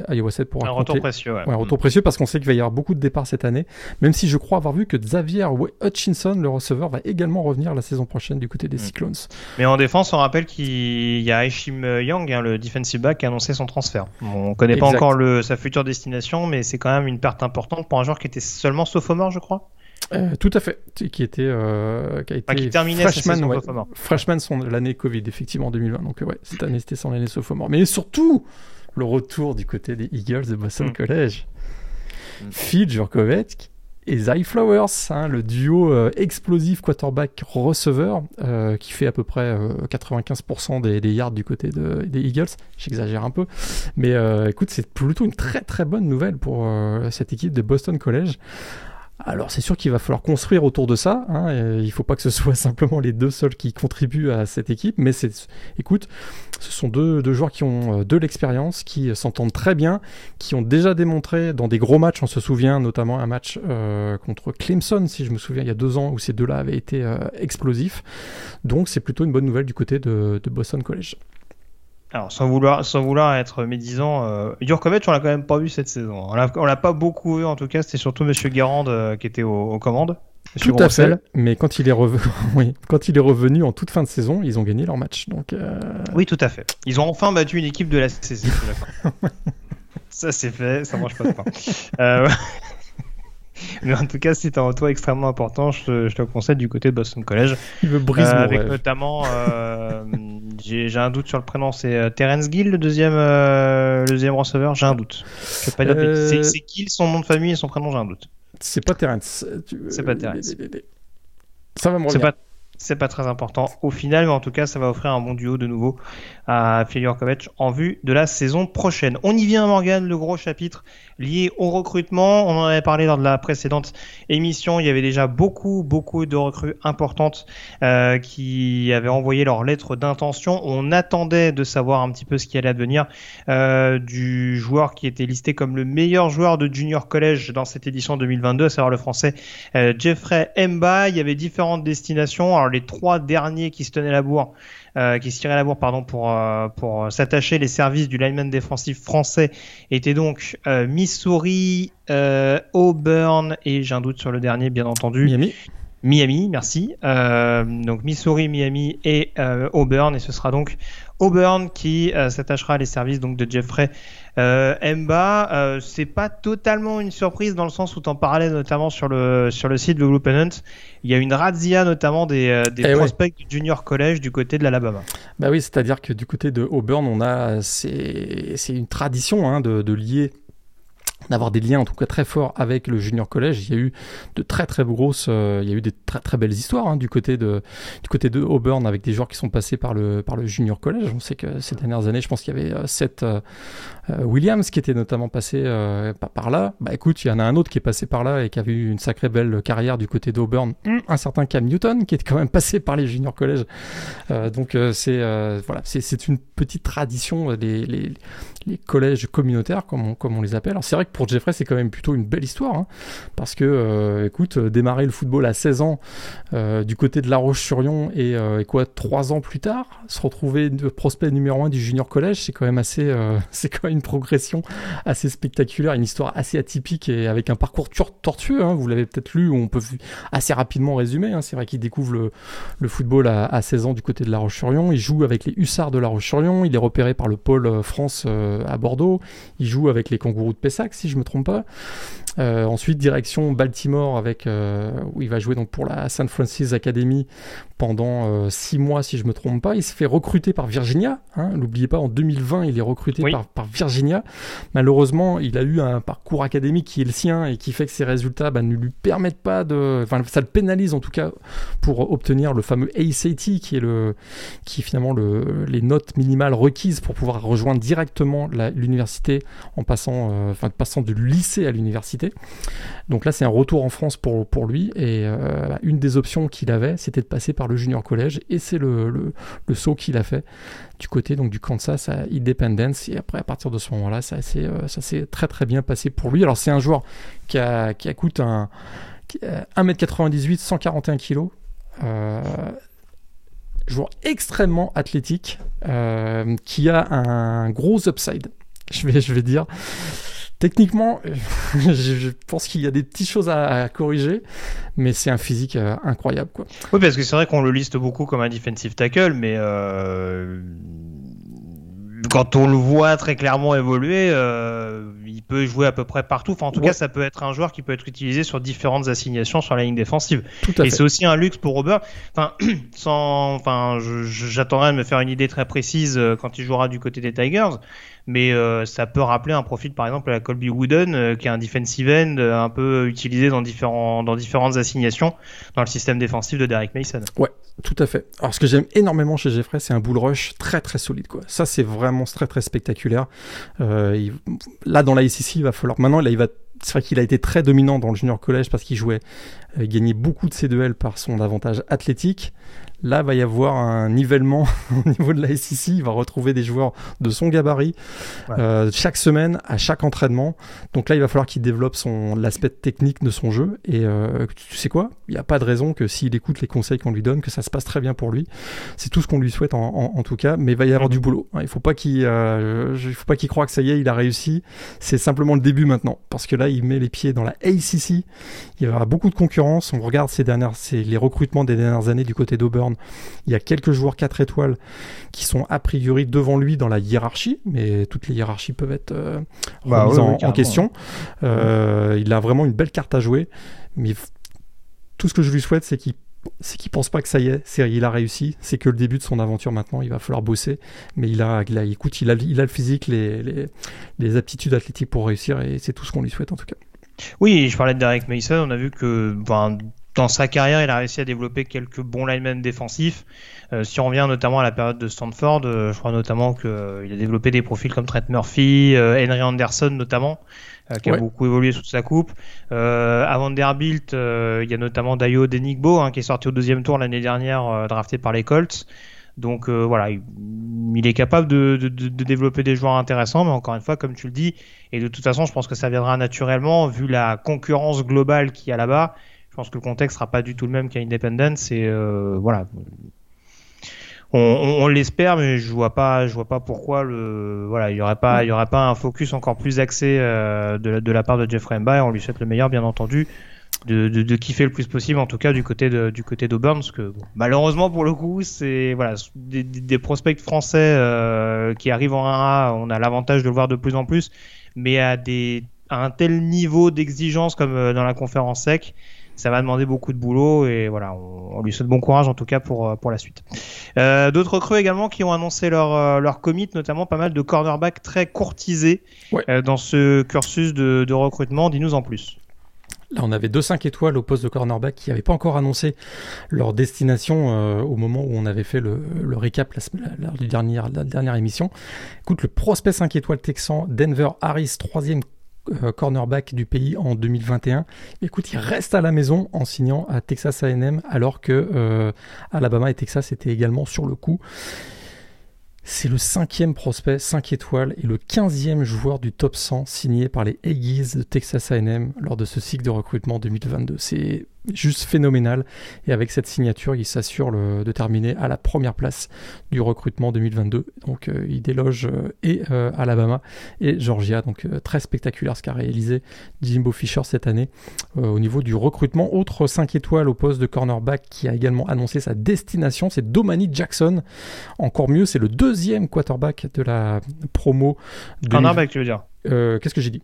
[SPEAKER 2] Iowa State pourra
[SPEAKER 1] Un retour précieux, ouais.
[SPEAKER 2] un retour précieux parce qu'on sait qu'il va y avoir beaucoup de départs cette année. Même si je crois avoir vu que Xavier Hutchinson, le receveur, va également revenir la saison prochaine du côté des mm. Cyclones.
[SPEAKER 1] Mais en défense, on rappelle qu'il y a Aishim Young, hein, le defensive back, qui a annoncé son transfert. On ne connaît pas encore le, sa future destination mais c'est quand même une perte importante pour un joueur qui était seulement sophomore, je crois.
[SPEAKER 2] Euh, tout à fait, qui était euh, qui a été
[SPEAKER 1] qui terminait freshman, ouais,
[SPEAKER 2] freshman son l'année Covid effectivement 2020. Donc ouais, cette année c'était son année sophomore. Mais surtout le retour du côté des Eagles de Boston mm. College. Mm. Phil Jurkovec et Zay Flowers, hein, le duo euh, explosif quarterback-receveur euh, qui fait à peu près 95% euh, des, yards du côté des Eagles. J'exagère un peu, mais écoute, c'est plutôt une très très bonne nouvelle pour cette équipe de Boston College. Alors c'est sûr qu'il va falloir construire autour de ça. Hein, il ne faut pas que ce <laughs> soit simplement les deux seuls qui contribuent à cette équipe, mais c'est, écoute, ce sont deux, joueurs qui ont euh, de l'expérience, qui euh, s'entendent très bien, qui ont déjà démontré dans des gros matchs, on se souvient notamment un match euh, contre Clemson, si je me souviens, il y a deux ans, où ces deux-là avaient été explosifs. Donc c'est plutôt une bonne nouvelle du côté de Boston College.
[SPEAKER 1] Alors, sans vouloir, sans vouloir être médisant, euh, Jurkovic, on l'a quand même pas vu cette saison. On l'a, pas beaucoup vu, en tout cas. C'était surtout Monsieur Garand euh, qui était aux, commandes.
[SPEAKER 2] tout à fait. Mais quand il est revenu, <laughs> oui, quand il est revenu en toute fin de saison, ils ont gagné leur match. Donc. Euh,
[SPEAKER 1] oui, tout à fait. Ils ont enfin battu une équipe de la saison. <laughs> ça c'est fait, ça mange pas de pain. Mais en tout cas, c'est un retour extrêmement important. Je te, je te le conseille du côté de Boston College.
[SPEAKER 2] Il me brise
[SPEAKER 1] Euh, avec
[SPEAKER 2] rêve.
[SPEAKER 1] notamment, euh, j'ai un doute sur le prénom, c'est euh, Terence Gill, le deuxième, euh, le deuxième receveur? J'ai un doute. Je vais pas dire de bêtises. C'est Gill, son nom de famille et son prénom, j'ai un doute.
[SPEAKER 2] C'est pas Terence. Tu-
[SPEAKER 1] C'est pas Terence.
[SPEAKER 2] Ça va me
[SPEAKER 1] C'est
[SPEAKER 2] revenir.
[SPEAKER 1] pas, c'est pas très important au final, mais en tout cas, ça va offrir un bon duo de nouveau à Phil Kovac en vue de la saison prochaine. On y vient, Morgan, le gros chapitre lié au recrutement. On en avait parlé lors de la précédente émission. Il y avait déjà beaucoup, beaucoup de recrues importantes euh, qui avaient envoyé leur lettre d'intention. On attendait de savoir un petit peu ce qui allait advenir euh, du joueur qui était listé comme le meilleur joueur de junior college dans cette édition 2022, à savoir le français euh, Jeffrey Mba. Il y avait différentes destinations. Alors les trois derniers qui se tenaient la bourre, euh, qui se tiraient la bourre, pardon, pour euh, pour s'attacher les services du lineman défensif français étaient donc euh, Missouri, euh, Auburn et j'ai un doute sur le dernier, bien entendu.
[SPEAKER 2] Miami.
[SPEAKER 1] Miami, merci. Euh, donc Missouri, Miami et euh, Auburn, et ce sera donc Auburn qui euh, s'attachera les services donc de Jeffrey euh, Mba. Euh, c'est pas totalement une surprise dans le sens où t'en parlais notamment sur le sur le site de Blue Pennant. Il y a une razzia notamment des, euh, des
[SPEAKER 2] Eh ouais.
[SPEAKER 1] prospects du junior college du côté de l'Alabama.
[SPEAKER 2] Bah oui, c'est-à-dire que du côté de Auburn, on a c'est c'est une tradition hein, de, de lier d'avoir des liens en tout cas très forts avec le junior collège. Il y a eu de très très grosses, euh, il y a eu des très très belles histoires hein, du côté de du côté de Auburn avec des joueurs qui sont passés par le par le junior collège. On sait que ces dernières années, je pense qu'il y avait euh, Seth euh, euh, Williams qui était notamment passé par, là. Bah écoute, il y en a un autre qui est passé par là et qui a eu une sacrée belle carrière du côté d'Auburn. Hum, Un certain Cam Newton qui est quand même passé par les junior collèges. Donc c'est voilà, c'est c'est une petite tradition les les les collèges communautaires, comme on, comme on les appelle. Alors c'est vrai que pour Jeffrey, c'est quand même plutôt une belle histoire, hein, parce que, euh, écoute, euh, démarrer le football à 16 ans euh, du côté de La Roche-sur-Yon et, quoi, trois ans plus tard, se retrouver prospect numéro un du junior collège, c'est quand même assez, <laughs> c'est quand même une progression assez spectaculaire, une histoire assez atypique et avec un parcours tortueux. hein, vous l'avez peut-être lu, on peut assez rapidement résumer. hein, c'est vrai qu'il découvre le, football à, à 16 ans du côté de La Roche-sur-Yon. Il joue avec les Hussards de La Roche-sur-Yon. Il est repéré par le pôle France à Bordeaux. Il joue avec les Kangourous de Pessac, si je me trompe pas. Euh, ensuite, direction Baltimore, avec euh, où il va jouer donc pour la St. Francis Academy pendant euh, six mois, si je me trompe pas. Il se fait recruter par Virginia. Hein, N'oubliez pas, en 2020, il est recruté
[SPEAKER 1] Oui.
[SPEAKER 2] par, par Virginia. Malheureusement, il a eu un parcours académique qui est le sien et qui fait que ses résultats bah, ne lui permettent pas de. Enfin, ça le pénalise en tout cas pour obtenir le fameux ACT, qui est le, qui est finalement le, les notes minimales requises pour pouvoir rejoindre directement l'université en passant, enfin, passant du lycée à l'université. Donc là, c'est un retour en France pour, lui. Et euh, bah, une des options qu'il avait, c'était de passer par le junior collège. Et c'est le, saut qu'il a fait du côté donc, du Kansas à Independence. Et après, à partir de ce moment-là, ça s'est euh, ça s'est très très bien passé pour lui. Alors, c'est un joueur qui, a, qui coûte un, qui a 1m98, 141 kg. Joueur extrêmement athlétique euh, qui a un gros upside. <laughs> Je vais, je vais dire. Techniquement, <laughs> je, pense qu'il y a des petites choses à, à corriger, mais c'est un physique euh, incroyable. Quoi.
[SPEAKER 1] Oui, parce que c'est vrai qu'on le liste beaucoup comme un defensive tackle, mais euh, quand on le voit très clairement évoluer, euh, il peut jouer à peu près partout. Enfin, en tout
[SPEAKER 2] Ouais.
[SPEAKER 1] cas, ça peut être un joueur qui peut être utilisé sur différentes assignations sur la ligne défensive.
[SPEAKER 2] Tout à
[SPEAKER 1] Et c'est aussi un luxe pour Robert. Enfin, <clears throat> sans, enfin, j'attendrai de me faire une idée très précise quand il jouera du côté des Tigers. Mais euh, ça peut rappeler un profil, par exemple, à Colby Wooden, euh, qui est un defensive end euh, un peu utilisé dans différentes assignations dans le système défensif de Derek Mason.
[SPEAKER 2] Tout à fait. Alors, ce que j'aime énormément chez Jeffrey, c'est un bull rush très très solide. Ça, c'est vraiment très très spectaculaire. Là, dans la SEC, il va falloir. Maintenant, il va. C'est vrai qu'il a été très dominant dans le junior collège parce qu'il jouait, euh, il gagnait beaucoup de ses duels par son avantage athlétique. Là, va y avoir un nivellement <laughs> au niveau de la SEC. Il va retrouver des joueurs de son gabarit
[SPEAKER 1] Ouais.
[SPEAKER 2] euh, chaque semaine, à chaque entraînement. Donc là, il va falloir qu'il développe son l'aspect technique de son jeu. Et euh, tu sais quoi? Il n'y a pas de raison que s'il écoute les conseils qu'on lui donne, que ça se passe très bien pour lui. C'est tout ce qu'on lui souhaite en, en- en tout cas. Mais il va y avoir du boulot. hein. Il faut pas qu'il, euh, il faut pas qu'il croie que ça y est, il a réussi. C'est simplement le début maintenant, parce que là, là, il met les pieds dans la ACC. Il y aura beaucoup de concurrence. On regarde ces dernières, les recrutements des dernières années du côté d'Auburn. Il y a quelques joueurs 4 étoiles qui sont a priori devant lui dans la hiérarchie, mais toutes les hiérarchies peuvent être euh,
[SPEAKER 1] Bah
[SPEAKER 2] remises
[SPEAKER 1] oui, oui,
[SPEAKER 2] en- question. Euh, il a vraiment une belle carte à jouer, mais tout ce que je lui souhaite, c'est qu'il c'est qu'il pense pas que ça y est, c'est il a réussi, c'est que le début de son aventure maintenant, il va falloir bosser, mais il a, il a écoute, il a, il a le physique, les, les, les aptitudes athlétiques pour réussir et c'est tout ce qu'on lui souhaite en tout cas.
[SPEAKER 1] Oui, je parlais de Derek Mason. On a vu que ben, dans sa carrière, il a réussi à développer quelques bons linemen défensifs. Euh, si on revient notamment à la période de Stanford, euh, je crois notamment qu'il a développé des profils comme Trent Murphy, euh, Henry Anderson notamment, euh, qui a beaucoup évolué sous sa coupe. Euh, à Vanderbilt, euh, il y a notamment Dayo Denigbo hein, qui est sorti au deuxième tour l'année dernière, euh, drafté par les Colts. Donc euh, voilà, il, il est capable de, de- de- de développer des joueurs intéressants, mais encore une fois, comme tu le dis, et de toute façon, je pense que ça viendra naturellement vu la concurrence globale qu'il y a là-bas. Je pense que le contexte sera pas du tout le même qu'à Independence et euh, voilà. On, l'espère, mais je vois pas, je vois pas pourquoi le voilà, il y aurait pas, il y aurait pas un focus encore plus axé euh, de, la, part de Jeffrey Mba et on lui souhaite le meilleur, bien entendu. De, kiffer le plus possible, en tout cas du côté de, du côté d'Auburn, parce que malheureusement pour le coup, c'est voilà des prospects français euh, qui arrivent en 1A, on a l'avantage de le voir de plus en plus, mais à des à un tel niveau d'exigence comme euh, dans la conférence sec, ça va demander beaucoup de boulot et voilà, on, on lui souhaite bon courage en tout cas pour euh, pour la suite. Euh, D'autres creux également qui ont annoncé leur leur commit, notamment pas mal de cornerbacks très courtisés
[SPEAKER 2] Ouais.
[SPEAKER 1] euh, dans ce cursus de, de recrutement. Dis-nous en plus.
[SPEAKER 2] Là, on avait deux 5 étoiles au poste de cornerback qui n'avaient pas encore annoncé leur destination euh, au moment où on avait fait le, récap la, la dernière émission. Écoute, le prospect 5 étoiles texan, Denver Harris, troisième euh, cornerback du pays en 2021. Écoute, il reste à la maison en signant à Texas A&M alors que euh, Alabama et Texas étaient également sur le coup. C'est le cinquième prospect 5 étoiles et le quinzième joueur du top 100 signé par les Aggies de Texas A&M lors de ce cycle de recrutement 2022. C'est juste phénoménal et avec cette signature, il s'assure de terminer à la première place du recrutement 2022. Donc euh, il déloge euh, et euh, Alabama et Georgia. Donc très spectaculaire ce qu'a réalisé Jimbo Fisher cette année au niveau du recrutement. Autre 5 étoiles au poste de cornerback qui a également annoncé sa destination, c'est Domani Jackson. Encore mieux, c'est le deuxième quarterback de la promo. 2000
[SPEAKER 1] Cornerback, tu veux dire?
[SPEAKER 2] Qu'est-ce que j'ai dit?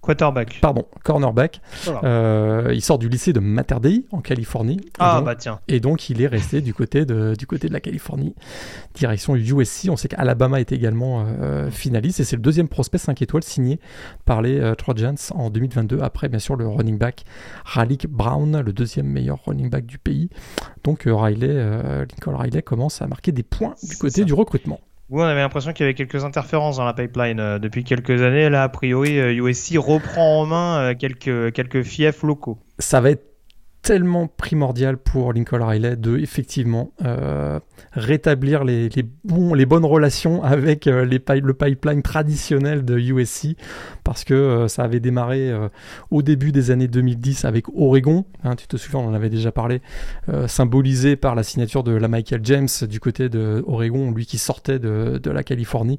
[SPEAKER 1] Quarterback.
[SPEAKER 2] Pardon, cornerback.
[SPEAKER 1] Voilà.
[SPEAKER 2] Euh, il sort du lycée de Mater Dei en Californie.
[SPEAKER 1] Ah
[SPEAKER 2] donc-
[SPEAKER 1] bah tiens.
[SPEAKER 2] et donc, il est resté du côté de, du côté de la Californie, direction USC. On sait qu'Alabama est également euh, finaliste et c'est le deuxième prospect 5 étoiles signé par les euh, Trojans en 2022. Après, bien sûr, le running back Raleigh Brown, le deuxième meilleur running back du pays. Donc, Riley, Lincoln Riley commence à marquer des points du côté
[SPEAKER 1] ça.
[SPEAKER 2] du recrutement.
[SPEAKER 1] Oui, on avait l'impression qu'il y avait quelques interférences dans la pipeline euh, depuis quelques années. Là, a priori, euh, USC reprend en main euh, quelques, quelques fiefs locaux.
[SPEAKER 2] ça va être tellement primordial pour Lincoln Riley de effectivement euh, rétablir les, les, bons, les bonnes relations avec euh, les le pipeline traditionnel de USC parce que euh, ça avait démarré au début des années 2010 avec Oregon, hein, tu te souviens on en avait déjà parlé, symbolisé par la signature de la Michael James du côté de Oregon, lui qui sortait de, de la Californie,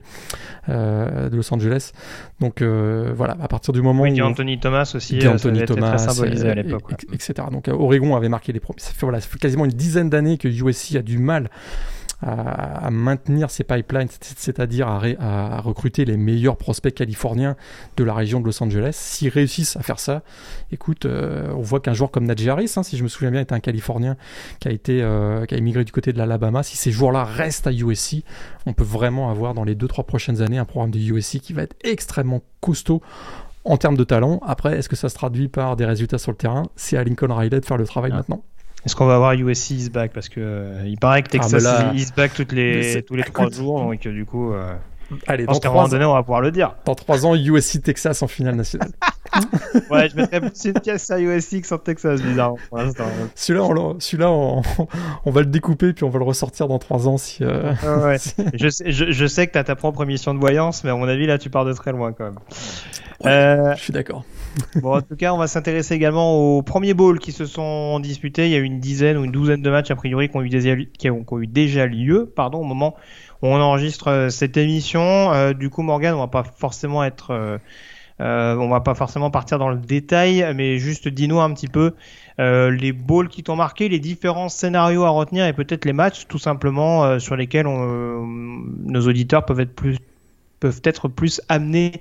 [SPEAKER 2] de Los Angeles. Donc voilà, à partir du moment
[SPEAKER 1] Oui,
[SPEAKER 2] où
[SPEAKER 1] Anthony Thomas aussi. Ça
[SPEAKER 2] Anthony Thomas,
[SPEAKER 1] très symbolisé à l'époque.
[SPEAKER 2] et- etc. Donc Oregon avait marqué les premiers. Ça fait, voilà, quasiment une dizaine d'années que USC a du mal à, maintenir ses pipelines, c'est- c'est-à-dire à, recruter les meilleurs prospects californiens de la région de Los Angeles. S'ils réussissent à faire ça, écoute, euh, on voit qu'un joueur comme Najee Harris, hein, si je me souviens bien, est un Californien qui a été, euh, qui a émigré du côté de l'Alabama. Si ces joueurs-là restent à USC, on peut vraiment avoir dans les 2-3 prochaines années un programme de USC qui va être extrêmement costaud en termes de talent. Après, est-ce que ça se traduit par des résultats sur le terrain? C'est à Lincoln Riley de faire le travail
[SPEAKER 1] Ah.
[SPEAKER 2] maintenant.
[SPEAKER 1] Est-ce qu'on va avoir USC is back? Parce que euh, il paraît que Texas
[SPEAKER 2] mais là-
[SPEAKER 1] is back toutes les, tous les trois jours. Donc du coup, euh,
[SPEAKER 2] Allez, dans
[SPEAKER 1] qu'à un moment
[SPEAKER 2] trois,
[SPEAKER 1] donné, on va pouvoir le dire.
[SPEAKER 2] dans trois ans, USC Texas en finale nationale. <laughs>
[SPEAKER 1] Ouais, je mettrais plus une pièce à USC que sur Texas, l'instant.
[SPEAKER 2] celui-là, on, celui-là on, on va le découper puis on va le ressortir dans trois ans si. euh,
[SPEAKER 1] Ouais, <laughs> je, sais, je, je sais que tu as ta propre émission de voyance, mais à mon avis, là, tu pars de très loin quand même.
[SPEAKER 2] Ouais.
[SPEAKER 1] Euh,
[SPEAKER 2] Je suis d'accord.
[SPEAKER 1] Bon, en tout cas, on va s'intéresser également aux premiers bowls qui se sont disputés. Il y a eu une dizaine ou une douzaine de matchs, a priori, qui ont eu, qui ont, eu déjà lieu pardon, au moment où on enregistre euh, cette émission. Euh, du coup, Morgan, on va pas forcément être. euh, on va pas forcément partir dans le détail, mais juste dis-nous un petit peu les balls qui t'ont marqué, les différents scénarios à retenir et peut-être les matchs tout simplement sur lesquels nos auditeurs peuvent être plus peuvent être plus amenés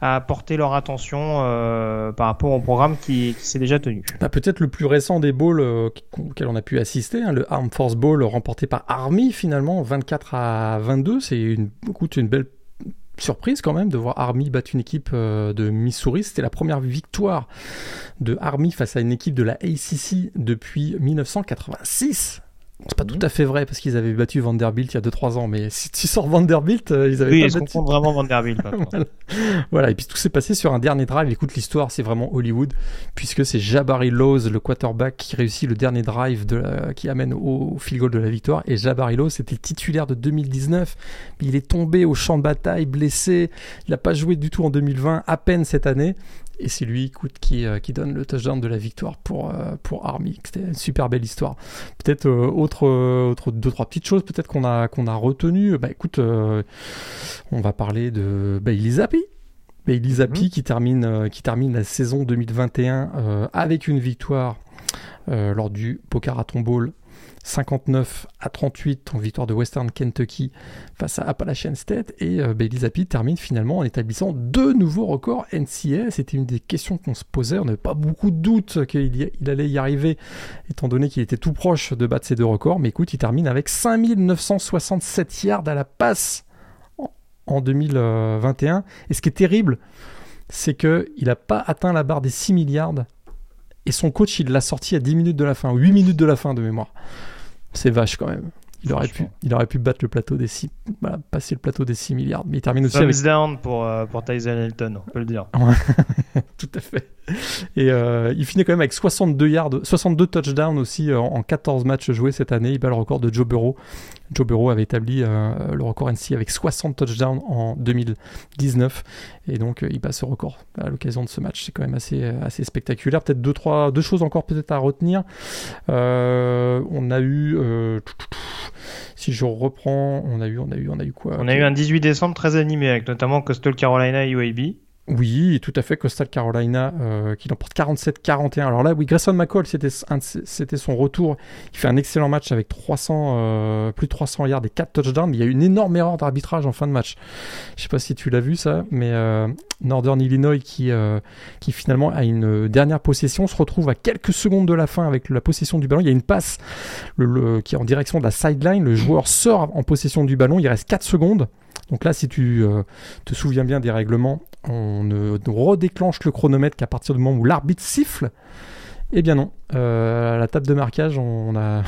[SPEAKER 1] à porter leur attention euh, par rapport au programme qui, s'est déjà tenu.
[SPEAKER 2] Bah, Peut-être le plus récent des balls euh, auxquels on a pu assister, hein, le Armed Force Ball remporté par Army finalement, 24 à 22, c'est une, une belle surprise quand même de voir Army battre une équipe euh, de Missouri. C'était la première victoire de Army face à une équipe de la ACC depuis 1986. C'est pas
[SPEAKER 1] Mhm.
[SPEAKER 2] tout à fait vrai parce qu'ils avaient battu Vanderbilt il y a 2-3 ans, mais si tu sors Vanderbilt, euh, ils avaient
[SPEAKER 1] Oui,
[SPEAKER 2] pas
[SPEAKER 1] ils se
[SPEAKER 2] battu.
[SPEAKER 1] vraiment Vanderbilt. maintenant. <laughs>
[SPEAKER 2] Voilà. Voilà, et puis tout s'est passé sur un dernier drive. Écoute, l'histoire, c'est vraiment Hollywood, puisque c'est Jabari Laws, le quarterback, qui réussit le dernier drive de la- qui amène au, field goal de la victoire. Et Jabari Laws, c'était le titulaire de 2019. Mais il est tombé au champ de bataille, blessé. Il n'a pas joué du tout en 2020, à peine cette année. Et c'est lui, écoute, qui, euh, qui donne le touchdown de la victoire pour, euh, pour Army. C'était une super belle histoire. Peut-être euh, autre, autre deux trois petites choses peut-être qu'on a qu'on a retenu. Bah écoute, on va parler de Bailey Zappi. Bailey Zappi qui termine qui termine la saison 2021 euh, avec une victoire euh, lors du Boca Raton Bowl 59 à 38 en victoire de Western Kentucky face à Appalachian State et euh, Bailey termine finalement en établissant deux nouveaux records NCAA. C'était une des questions qu'on se posait. On n'avait pas beaucoup de doutes qu'il allait y arriver étant donné qu'il était tout proche de battre ces deux records. Mais écoute, il termine avec 5967 yards à la passe en 2021. Et ce qui est terrible, c'est qu'il n'a pas atteint la barre des 6 milliards. Et son coach, il l'a sorti à 10 minutes de la fin, 8 minutes de la fin de mémoire. C'est vache quand même. Il aurait, pu, il aurait pu battre le plateau des 6, voilà, passer le plateau des 6 milliards. Mais il termine aussi avec
[SPEAKER 1] down pour, euh, pour Tyson Elton, on peut le dire. <laughs>
[SPEAKER 2] Tout à fait. Et euh, il finit quand même avec 62 yards, 62 touchdowns aussi euh, en 14 matchs joués cette année. Il bat le record de Joe Burrow. Joe Burrow avait établi euh, le record NC avec 60 touchdowns en 2019. Et donc euh, il passe ce record à l'occasion de ce match. C'est quand même assez, euh, assez spectaculaire. Peut-être deux, trois, deux choses encore peut-être à retenir. On a eu, si je reprends, on a eu, on a eu, on a eu quoi?
[SPEAKER 1] On a eu un 18 décembre très animé avec notamment Coastal Carolina et UAB.
[SPEAKER 2] Oui, tout à fait. Coastal Carolina euh, qui l'emporte 47-41. Alors là, oui, Grayson McCall, c'était son retour. Il fait un excellent match avec 300, euh, plus de 300 yards et 4 touchdowns. Il y a eu une énorme erreur d'arbitrage en fin de match. Je sais pas si tu l'as vu ça, mais euh, Northern Illinois qui, euh, qui finalement a une dernière possession se retrouve à quelques secondes de la fin avec la possession du ballon. Il y a une passe qui est en direction de la sideline. Le joueur sort en possession du ballon. Il reste 4 secondes. Donc là, si tu euh, te souviens bien des règlements, on ne redéclenche le chronomètre qu'à partir du moment où l'arbitre siffle. Eh bien non, Euh, à la table de marquage, <laughs> on a,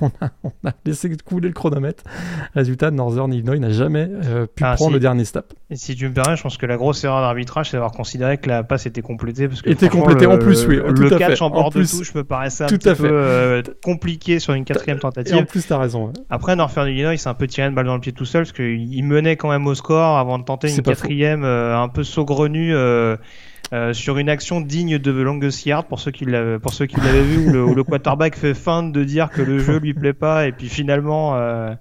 [SPEAKER 2] on a, on a laissé couler le chronomètre. Résultat, Northern Illinois n'a jamais euh, pu
[SPEAKER 1] Ah,
[SPEAKER 2] prendre
[SPEAKER 1] si.
[SPEAKER 2] le dernier snap.
[SPEAKER 1] Et si tu me permets, je pense que la grosse erreur d'arbitrage, c'est d'avoir considéré que la passe était complétée. Parce que
[SPEAKER 2] Était complétée,
[SPEAKER 1] le-
[SPEAKER 2] en plus, oui,
[SPEAKER 1] Le
[SPEAKER 2] tout à
[SPEAKER 1] catch
[SPEAKER 2] fait.
[SPEAKER 1] en
[SPEAKER 2] En
[SPEAKER 1] bord de
[SPEAKER 2] plus.
[SPEAKER 1] touche me paraissait un
[SPEAKER 2] Tout
[SPEAKER 1] petit
[SPEAKER 2] à fait.
[SPEAKER 1] peu euh, compliqué sur une quatrième
[SPEAKER 2] Et
[SPEAKER 1] tentative.
[SPEAKER 2] en plus, t'as raison. ouais.
[SPEAKER 1] Après, Northern Illinois, il s'est un peu tiré une balle dans le pied tout seul parce qu'il menait quand même au score avant de tenter
[SPEAKER 2] C'est
[SPEAKER 1] une quatrième un peu saugrenue euh, sur une action digne de Longest Yard pour ceux qui l'avaient vu où le, quarterback fait feinte de dire que le jeu lui plaît pas et puis finalement euh,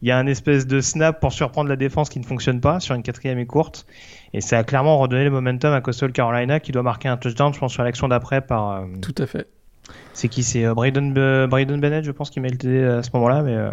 [SPEAKER 1] il y a un espèce de snap pour surprendre la défense qui ne fonctionne pas sur une quatrième et courte et ça a clairement redonné le momentum à Coastal Carolina qui doit marquer un touchdown je pense sur l'action d'après par euh,
[SPEAKER 2] Tout à fait.
[SPEAKER 1] C'est qui? C'est euh, Braden, euh, Braden Bennett je pense qui m'a aidé à ce moment-là mais euh,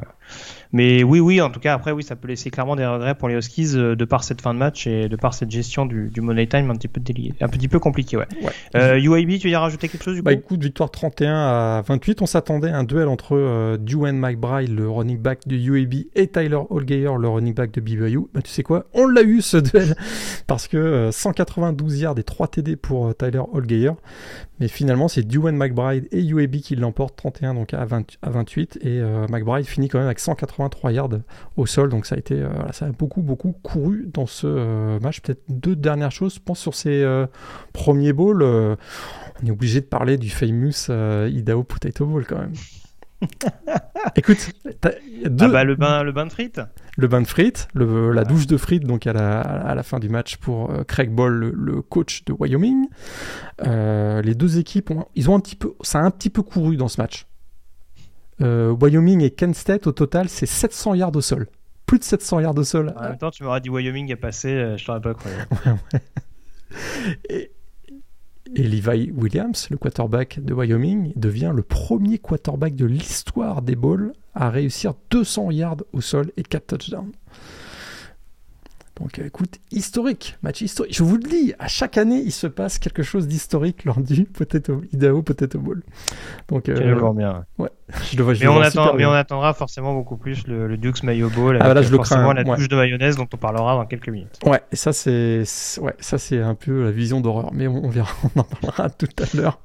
[SPEAKER 1] mais oui oui en tout cas après oui ça peut laisser clairement des regrets pour les Huskies de par cette fin de match et de par cette gestion du, du money time un petit peu délié un petit peu compliqué ouais,
[SPEAKER 2] Ouais.
[SPEAKER 1] UAB tu y as rajouté quelque chose du coup?
[SPEAKER 2] Bah écoute, victoire 31 à 28. On s'attendait à un duel entre Dwayne McBride, le running back de UAB, et Tyler Allgeier, le running back de BYU. Bah tu sais quoi? On l'a eu ce duel <laughs> parce que euh, 192 yards et 3 TD pour Tyler Allgeier. Mais finalement, c'est Dwayne McBride et UAB qui l'emportent 31 donc à, 20 à 28. Et euh, McBride finit quand même avec 183 yards au sol. Donc ça a été, euh, ça a beaucoup, beaucoup couru dans ce euh, match. Peut-être deux dernières choses. Je pense sur ces premiers balls. on est obligé de parler du famous Idaho Potato Bowl quand même. <laughs> Écoute, deux-
[SPEAKER 1] ah bah le bain le bain de frites
[SPEAKER 2] le bain de frites, le- la douche de frites donc à la, à la fin du match pour euh, Craig Ball, le, le coach de Wyoming. Euh, les deux équipes, ont, ils ont un petit peu, ça a un petit peu couru dans ce match. Euh, Wyoming et Kent State au total, c'est 700 yards au sol. Plus de 700 yards au sol.
[SPEAKER 1] en même temps tu m'aurais dit Wyoming est passé je t'aurais pas cru <laughs>
[SPEAKER 2] Et, et Levi Williams, le quarterback de Wyoming, devient le premier quarterback de l'histoire des Bowls à réussir 200 yards au sol et 4 touchdowns. Donc écoute, historique, match historique. Je vous le dis, à chaque année, il se passe quelque chose d'historique lors du <laughs> Potato Idaho Potato Bowl.
[SPEAKER 1] Donc, euh, bien.
[SPEAKER 2] Ouais. Je le vois,
[SPEAKER 1] mais, on attend, mais on attendra forcément beaucoup plus le, le Dukes Mayo Bowl ah, avec là, je forcément la touche de mayonnaise dont on parlera dans quelques minutes.
[SPEAKER 2] Ouais, et ça c'est ouais, ça c'est un peu la vision d'horreur, mais on, verra, <laughs> on en parlera tout à l'heure.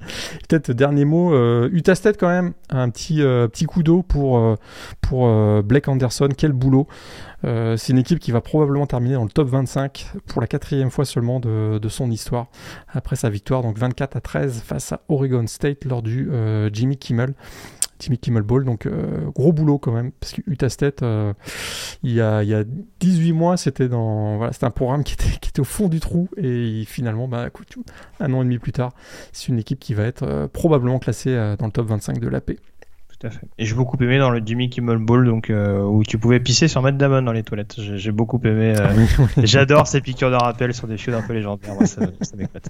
[SPEAKER 2] Peut-être dernier mot, euh, Utah State quand même, un petit euh, petit coup d'eau pour euh, pour euh, Blake Anderson, quel boulot. Euh, c'est une équipe qui va probablement terminer dans le top 25 pour la quatrième fois seulement de, son histoire après sa victoire, donc 24 à 13 face à Oregon State lors du Jimmy Kimmel. Timmy Kimmel Ball. Donc euh, gros boulot quand même, parce que Utah State, euh, il, y a, il y a 18 mois, c'était dans voilà, c'était un programme qui était, qui était au fond du trou et finalement, bah, un an et demi plus tard, c'est une équipe qui va être euh, probablement classée dans le top 25 de
[SPEAKER 1] Et j'ai beaucoup aimé dans le Jimmy Kimmel Ball, donc euh, où tu pouvais pisser sur Matt Damon dans les toilettes. J'ai beaucoup aimé. Euh, <laughs> j'adore ces piqûres de rappel sur des choses un peu légendaires. Moi, ça, ça m'éclate.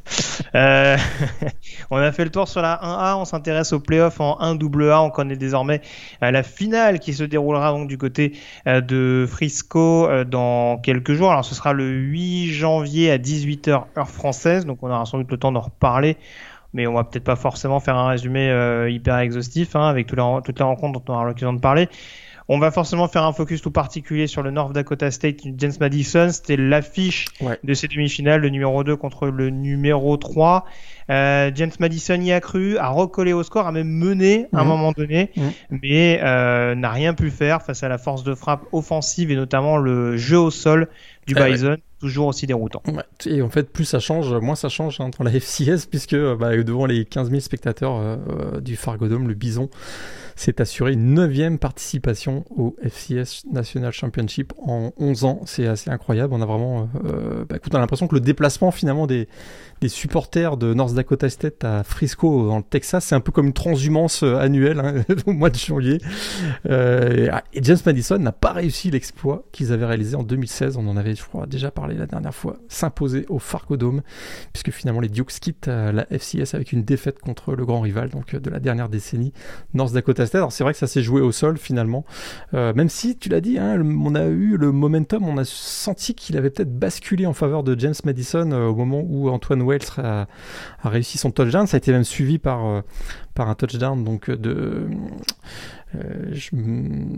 [SPEAKER 1] Euh, <laughs> on a fait le tour sur la 1A. On s'intéresse aux playoffs en 1AA. On connaît désormais la finale qui se déroulera donc du côté de Frisco dans quelques jours. Alors, ce sera le 8 janvier à 18h heure française. Donc, on aura sans doute le temps d'en reparler mais on va peut-être pas forcément faire un résumé euh, hyper exhaustif hein, avec toutes les, toutes les rencontres dont on aura l'occasion de parler. On va forcément faire un focus tout particulier sur le North Dakota State James Madison. C'était l'affiche de ces demi-finales, le numéro 2 contre le numéro 3. Euh, James Madison y a cru, a recollé au score, a même mené à un mhm. moment donné, mhm. mais euh, n'a rien pu faire face à la force de frappe offensive et notamment le jeu au sol du eh Bison toujours aussi déroutant.
[SPEAKER 2] Et en fait, plus ça change, moins ça change hein, dans la FCS, puisque bah, devant les 15 000 spectateurs euh, euh, du Fargodome, le Bison s'est assuré une neuvième participation au FCS National Championship en 11 ans. C'est assez incroyable. On a vraiment, euh, bah, écoute, on a l'impression que le déplacement finalement des, supporters de North Dakota State à Frisco dans le Texas, c'est un peu comme une transhumance euh, annuelle hein, <laughs> au mois de janvier. Euh, et James Madison n'a pas réussi l'exploit qu'ils avaient réalisé en 2016. On en avait, je crois, déjà parlé la dernière fois. S'imposer au Fargo Dome, puisque finalement les Dukes quittent la FCS avec une défaite contre le grand rival donc de la dernière décennie, North Dakota C'est vrai que ça s'est joué au sol finalement, euh, même si tu l'as dit, hein, on a eu le momentum, on a senti qu'il avait peut-être basculé en faveur de James Madison au moment où Antoine a, réussi son touchdown. Ça a été même suivi par, euh, par un touchdown donc de euh,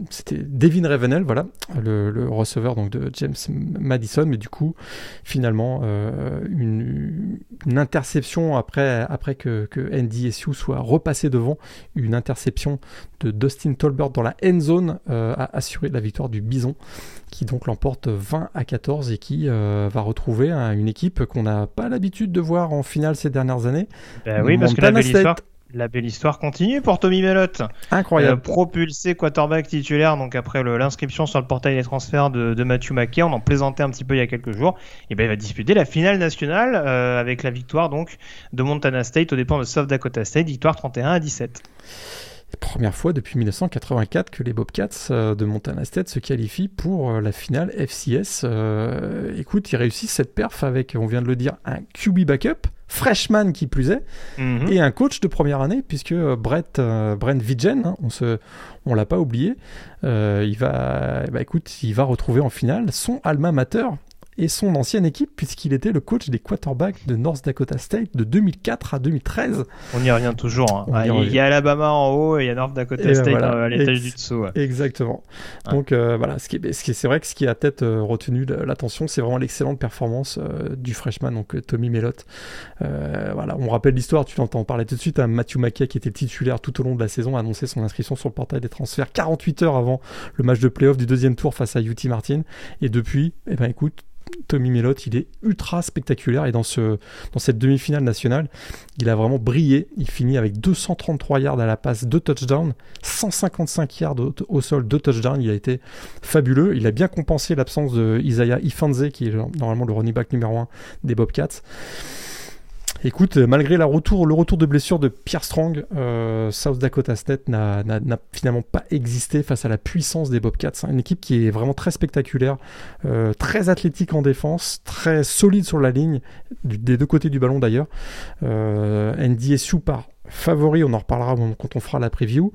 [SPEAKER 2] c'était Devin Ravenel, voilà, le, receveur donc de James Madison, mais du coup, finalement, euh, une, interception après, après que, que NDSU soit repassé devant, une interception de Dustin Tolbert dans la end zone a assuré la victoire du Bison, qui donc l'emporte 20 à 14 et qui euh, va retrouver une équipe qu'on n'a pas l'habitude de voir en finale ces dernières années.
[SPEAKER 1] Ben oui, parce que la belle histoire la belle histoire continue pour Tommy Melott.
[SPEAKER 2] Incroyable.
[SPEAKER 1] Euh, propulsé quarterback titulaire, donc après l'inscription sur le portail des transferts de, Matthew McKay, on en plaisantait un petit peu il y a quelques jours. Et ben il va disputer la finale nationale euh, avec la victoire donc de Montana State au dépens de South Dakota State, victoire 31 à 17.
[SPEAKER 2] Première fois depuis 1984 que les Bobcats euh, de Montana State se qualifient pour la finale FCS. écoute, ils réussissent cette perf avec, on vient de le dire, un QB backup freshman qui plus est, mhm. et un coach de première année, puisque euh, Brett, euh, Brent Vigen, hein, on se, on l'a pas oublié, euh, il va, bah, écoute, il va retrouver en finale son alma mater, et son ancienne équipe, puisqu'il était le coach des quarterbacks de North Dakota State de 2004 à 2013.
[SPEAKER 1] On y revient toujours. Hein. il y a Alabama en haut et il y a North Dakota State à l'étage du dessous.
[SPEAKER 2] Exactement. Donc euh, voilà, ce qui est, ce c'est vrai que ce qui a peut-être euh, retenu l'attention, c'est vraiment l'excellente performance euh, du freshman, donc Tommy Mellott. voilà, on rappelle l'histoire, tu l'entends parler tout de suite. à hein, Matthew McKay, qui était titulaire tout au long de la saison, a annoncé son inscription sur le portail des transferts 48 heures avant le match de playoff du deuxième tour face à UT Martin. Et depuis, eh ben écoute, Tommy Mellott, il est ultra spectaculaire et dans cette demi-finale nationale, il a vraiment brillé. Il finit avec 233 yards à la passe, 2 touchdowns, 155 yards au, sol, 2 touchdowns. Il a été fabuleux. Il a bien compensé l'absence de Isaiah Ifanze, qui est normalement le running back numéro 1 des Bobcats. Écoute, malgré la retour, le retour de blessure de Pierre Strong, euh, South Dakota State n'a finalement pas existé face à la puissance des Bobcats. C'est une équipe qui est vraiment très spectaculaire, euh, très athlétique en défense, très solide sur la ligne, des deux côtés du ballon d'ailleurs. Euh, NDSU par favori, on en reparlera quand on fera la preview.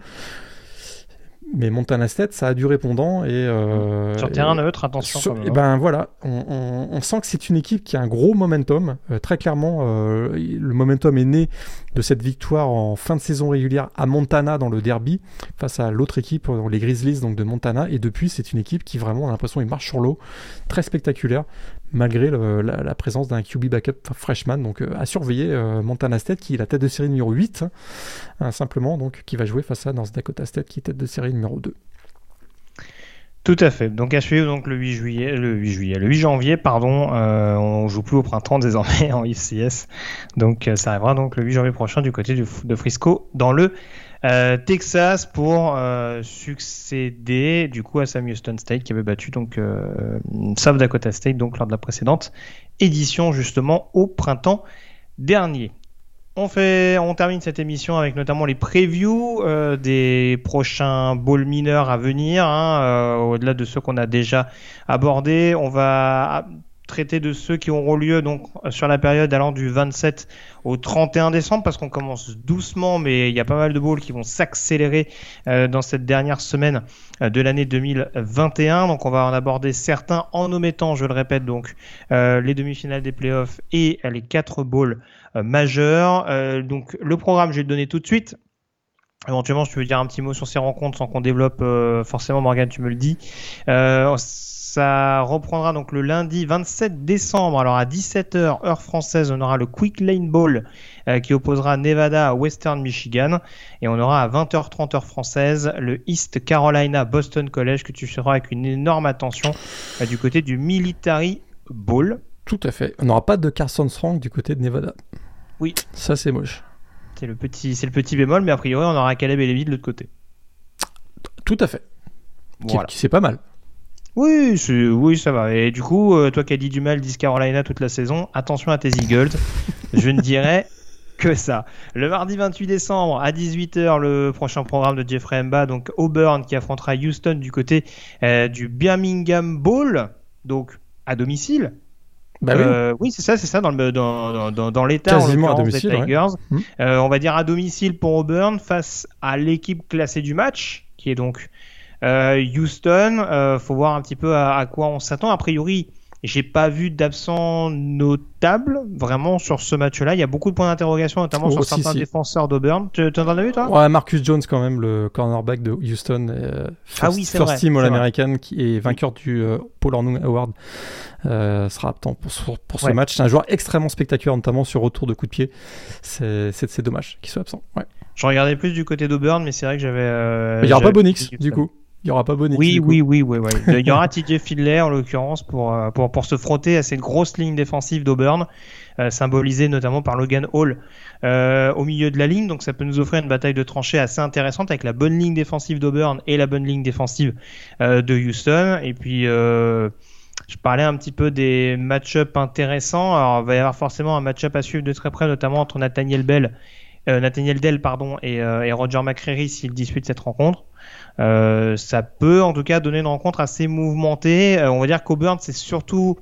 [SPEAKER 2] Mais Montana State, ça a du répondant et
[SPEAKER 1] euh, sur terrain neutre, attention.
[SPEAKER 2] et hein. ben voilà, on, sent que c'est une équipe qui a un gros momentum. Euh, très clairement, euh, le momentum est né de cette victoire en fin de saison régulière à Montana dans le derby face à l'autre équipe, les Grizzlies donc de Montana. Et depuis, c'est une équipe qui vraiment, a l'impression, il marche sur l'eau, très spectaculaire malgré la, présence d'un QB backup freshman. Donc euh, à surveiller euh, Montana State qui est la tête de série numéro 8, hein, simplement, donc qui va jouer face à North Dakota State qui est tête de série numéro 2.
[SPEAKER 1] Tout à fait. Donc à suivre donc le 8 juillet, le 8 juillet, le 8 janvier, pardon. Euh, on joue plus au printemps <laughs> désormais en IFCS. Donc ça arrivera donc le 8 janvier prochain du côté de Frisco dans le euh, Texas pour euh, succéder du coup à Sam Houston State qui avait battu donc euh, South Dakota State donc lors de la précédente édition justement au printemps dernier. On, fait, on termine cette émission avec notamment les previews des prochains bowls mineurs à venir, hein, au-delà de ceux qu'on a déjà abordés. On va traiter de ceux qui auront lieu donc sur la période allant du 27 au 31 décembre parce qu'on commence doucement mais il y a pas mal de balls qui vont s'accélérer euh, dans cette dernière semaine euh, de l'année 2021 donc on va en aborder certains en omettant je le répète donc euh, les demi-finales des playoffs et les quatre balls majeurs. Donc le programme je vais le donner tout de suite Éventuellement, si tu veux dire un petit mot sur ces rencontres sans qu'on développe forcément, Morgan, tu me le dis. Ça reprendra donc le lundi 27 décembre. Alors à 17h, heure française, on aura le Quick Lane Ball euh, qui opposera Nevada à Western Michigan. Et on aura à 20h30 heure française le East Carolina Boston College que tu seras avec une énorme attention euh, du côté du Military Bowl.
[SPEAKER 2] Tout à fait. On n'aura pas de Carson Strong du côté de Nevada.
[SPEAKER 1] Oui.
[SPEAKER 2] Ça c'est moche.
[SPEAKER 1] C'est le petit, c'est le petit bémol, mais a priori on aura Caleb et Levi de l'autre côté.
[SPEAKER 2] Tout à fait. Voilà. C'est pas mal.
[SPEAKER 1] Oui, oui, ça va. Et du coup, euh, toi qui as dit du mal d'East Carolina toute la saison, attention à tes Eagles. <laughs> Je ne dirais que ça. Le mardi 28 décembre à 18h, le prochain programme de Jeffrey Mba, donc Auburn qui affrontera Houston du côté euh, du Birmingham Bowl, donc à domicile.
[SPEAKER 2] Bah oui,
[SPEAKER 1] euh, oui c'est ça, c'est ça dans le dans, dans, dans l'état
[SPEAKER 2] à domicile,
[SPEAKER 1] des Tigers. Hmm. on va dire à domicile pour Auburn face à l'équipe classée du match, qui est donc euh, Houston, euh, faut voir un petit peu à, quoi on s'attend. A priori, j'ai pas vu d'absent notable vraiment sur ce match-là. Il y a beaucoup de points d'interrogation, notamment sur certains défenseurs d'Auburn. Tu en as vu toi?
[SPEAKER 2] Ouais, Marcus Jones quand même, le cornerback de Houston, euh, first, ah oui, first team All-American qui est vainqueur du Paul Ornung Award, sera absent pour, pour ce match. C'est un joueur extrêmement spectaculaire, notamment sur retour de coup de pied. C'est dommage qu'il soit absent. Ouais.
[SPEAKER 1] Je regardais plus du côté d'Auburn, mais c'est vrai que j'avais.
[SPEAKER 2] il n'y aura pas Bonix, du coup. Il n'y aura pas Bonix.
[SPEAKER 1] Oui, oui, oui, oui, oui. Il y aura <laughs> TJ Fidley en l'occurrence pour, euh, pour, pour se frotter à cette grosse ligne défensive d'Auburn, euh, symbolisée notamment par Logan Hall euh, au milieu de la ligne. Donc ça peut nous offrir une bataille de tranchées assez intéressante avec la bonne ligne défensive d'Auburn et la bonne ligne défensive de Houston. Et puis je parlais un petit peu des match-up intéressants. Alors il va y avoir forcément un match-up à suivre de très près, notamment entre Nathaniel Bell. Nathaniel Dell pardon et, et Roger McCreary s'ils disputent cette rencontre. Euh, ça peut en tout cas donner une rencontre assez mouvementée. Euh, on va dire qu'Auburn, c'est surtout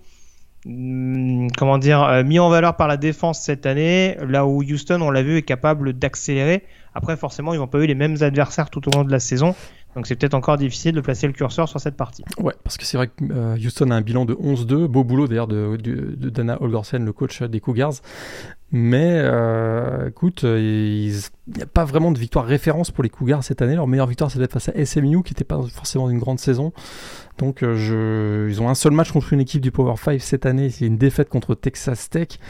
[SPEAKER 1] hmm, comment dire, euh, mis en valeur par la défense cette année, là où Houston, on l'a vu, est capable d'accélérer. Après, forcément, ils n'ont pas eu les mêmes adversaires tout au long de la saison. Donc c'est peut-être encore difficile de placer le curseur sur cette partie.
[SPEAKER 2] Ouais, parce que c'est vrai que Houston a un bilan de 11-2, beau boulot d'ailleurs de, de, Dana Holgorsen, le coach des Cougars. Mais euh, écoute, euh, il n'y a pas vraiment de victoire référence pour les Cougars cette année. Leur meilleure victoire, c'est d'être face à SMU, qui n'était pas forcément une grande saison. Donc je... ils ont un seul match contre une équipe du Power 5 cette année, c'est une défaite contre Texas Tech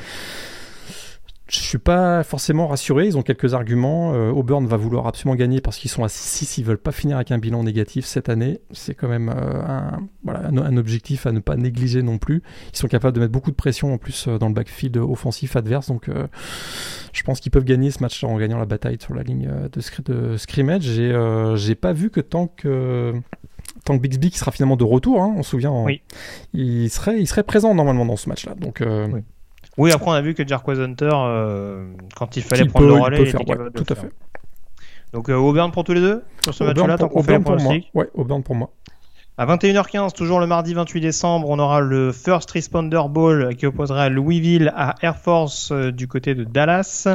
[SPEAKER 2] je suis pas forcément rassuré. Ils ont quelques arguments. Euh, Auburn va vouloir absolument gagner parce qu'ils sont à 6-6. Ils veulent pas finir avec un bilan négatif cette année. C'est quand même euh, un, voilà, un, objectif à ne pas négliger non plus. Ils sont capables de mettre beaucoup de pression en plus euh, dans le backfield offensif adverse. Donc je pense qu'ils peuvent gagner ce match en gagnant la bataille sur la ligne de, de scrimmage. J'ai pas vu que tant que tant que Bixby qui sera finalement de retour, hein, on se souvient, il, serait, il serait présent normalement dans ce match-là. Donc,
[SPEAKER 1] Oui, après on a vu que Jarquez Hunter, euh, quand il fallait prendre le relais, il,
[SPEAKER 2] faire, était tout à fait.
[SPEAKER 1] Donc euh, Auburn pour tous les deux sur ce match-là, tant qu'on fait
[SPEAKER 2] pour moi. Ouais, Auburn pour moi.
[SPEAKER 1] À 21h15, toujours le mardi 28 décembre, on aura le First Responder Bowl qui opposera Louisville à Air Force euh, du côté de Dallas.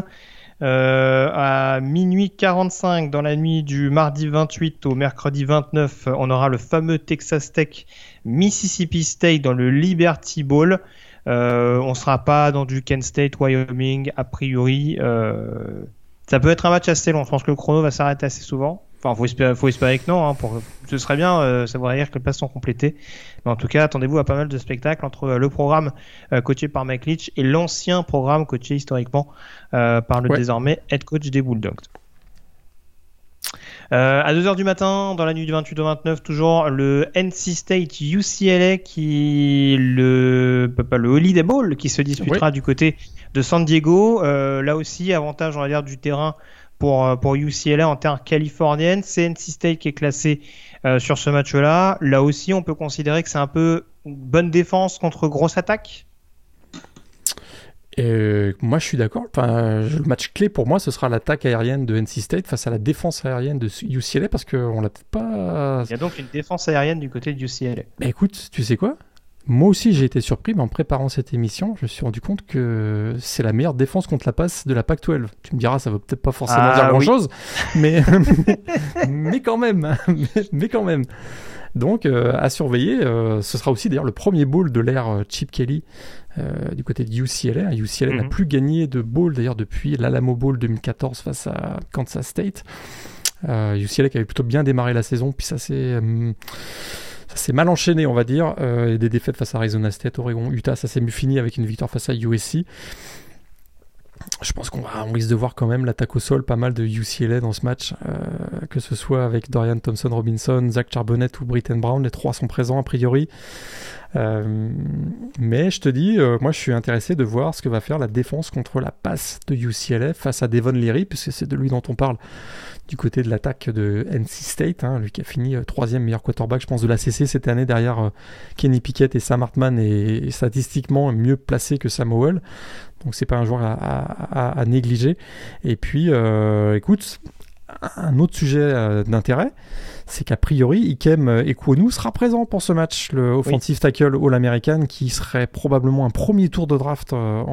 [SPEAKER 1] Euh, à minuit 45 dans la nuit du mardi 28 au mercredi 29, on aura le fameux Texas Tech Mississippi State dans le Liberty Bowl. Euh, on sera pas dans du Kent State Wyoming a priori. Euh, ça peut être un match assez long. Je pense que le chrono va s'arrêter assez souvent. Enfin, faut espérer, faut espérer que non. Hein, pour, ce serait bien. Euh, ça voudrait dire que les places sont complétées. Mais en tout cas, attendez-vous à pas mal de spectacles entre euh, le programme coaché par Mike Leach et l'ancien programme coaché historiquement par le désormais head coach des Bulldogs. À 2h du matin, dans la nuit du 28 au 29, toujours le NC State UCLA qui le, le Holiday Bowl qui se disputera du côté de San Diego. là aussi, avantage, on va dire, du terrain pour, euh, pour UCLA en termes californiennes. C'est NC State qui est classé euh, sur ce match-là. Là aussi, on peut considérer que c'est un peu bonne défense contre grosse attaque.
[SPEAKER 2] Et moi, je suis d'accord. Enfin, le match clé pour moi, ce sera l'attaque aérienne de NC State face à la défense aérienne de UCLA parce qu'on l'a peut-être pas.
[SPEAKER 1] Il y a donc une défense aérienne du côté de UCLA.
[SPEAKER 2] Bah, écoute, tu sais quoi? Moi aussi, j'ai été surpris, mais en préparant cette émission, je me suis rendu compte que c'est la meilleure défense contre la passe de la PAC-12. Tu me diras, ça veut peut-être pas forcément ah dire grand-chose, mais, <laughs> <laughs> mais quand même, <laughs> mais, quand même. Donc, euh, à surveiller. Euh, ce sera aussi d'ailleurs le premier bowl de l'ère euh, Chip Kelly du côté de UCLA. UCLA n'a mhm. plus gagné de bowl d'ailleurs depuis l'Alamo Bowl 2014 face à Kansas State. UCLA qui avait plutôt bien démarré la saison, puis ça s'est mal enchaîné, on va dire. Et des défaites face à Arizona State, Oregon, Utah, ça s'est fini avec une victoire face à USC. Je pense qu'on on risque de voir quand même l'attaque au sol, pas mal de UCLA dans ce match, euh, que ce soit avec Dorian Thompson Robinson, Zach Charbonnet ou Britton Brown, les trois sont présents a priori. Euh, mais je te dis, moi je suis intéressé de voir ce que va faire la défense contre la passe de UCLA face à Devon Leary, puisque c'est de lui dont on parle du côté de l'attaque de NC State, hein, lui qui a fini euh, troisième meilleur quarterback, je pense, de la CC cette année derrière euh, Kenny Pickett et Sam Hartman et, statistiquement mieux placé que Samuel. Donc c'est pas un joueur à, négliger. Et puis, euh, écoute, un autre sujet d'intérêt, c'est qu'a priori, Ikem Ekwonu sera présent pour ce match, le offensive tackle All-American, qui serait probablement un premier tour de draft euh,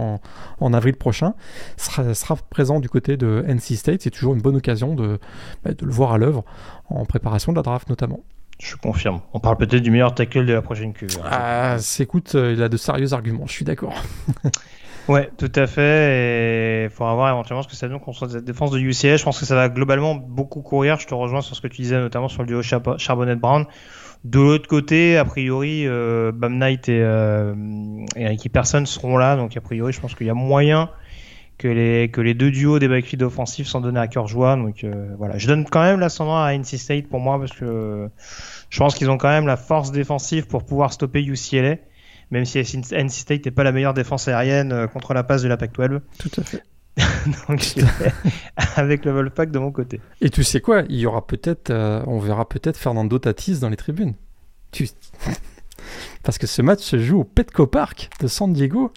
[SPEAKER 2] en, avril prochain, sera, sera, présent du côté de NC State. C'est toujours une bonne occasion de, bah, de le voir à l'œuvre en préparation de la draft notamment.
[SPEAKER 1] Je confirme. On parle peut-être du meilleur tackle de la prochaine queue. Hein.
[SPEAKER 2] Ah, écoute, euh, il a de sérieux arguments, je suis d'accord. <laughs>
[SPEAKER 1] Ouais, tout à fait. Il faudra voir éventuellement ce que ça donne contre cette défense de UCL. Je pense que ça va globalement beaucoup courir. Je te rejoins sur ce que tu disais, notamment sur le duo Charbonnet-Brown. De l'autre côté, a priori, euh, Bam Knight et, euh, et Ricky Person seront là. Donc, a priori, je pense qu'il y a moyen que les, que les deux duos des backfields offensifs sont donnés à cœur joie. Donc, euh, voilà. Je donne quand même l'ascendant à NC State pour moi parce que je pense qu'ils ont quand même la force défensive pour pouvoir stopper UCLA même si NC State n'est pas la meilleure défense aérienne euh, contre la passe de la PAC-12.
[SPEAKER 2] Tout à fait. <laughs>
[SPEAKER 1] Donc <laughs> avec le Wolfpack de mon côté.
[SPEAKER 2] Et tu sais quoi? Il y aura peut-être, euh, on verra peut-être Fernando Tatis dans les tribunes. Tu... <laughs> Parce que ce match se joue au Petco Park de San Diego,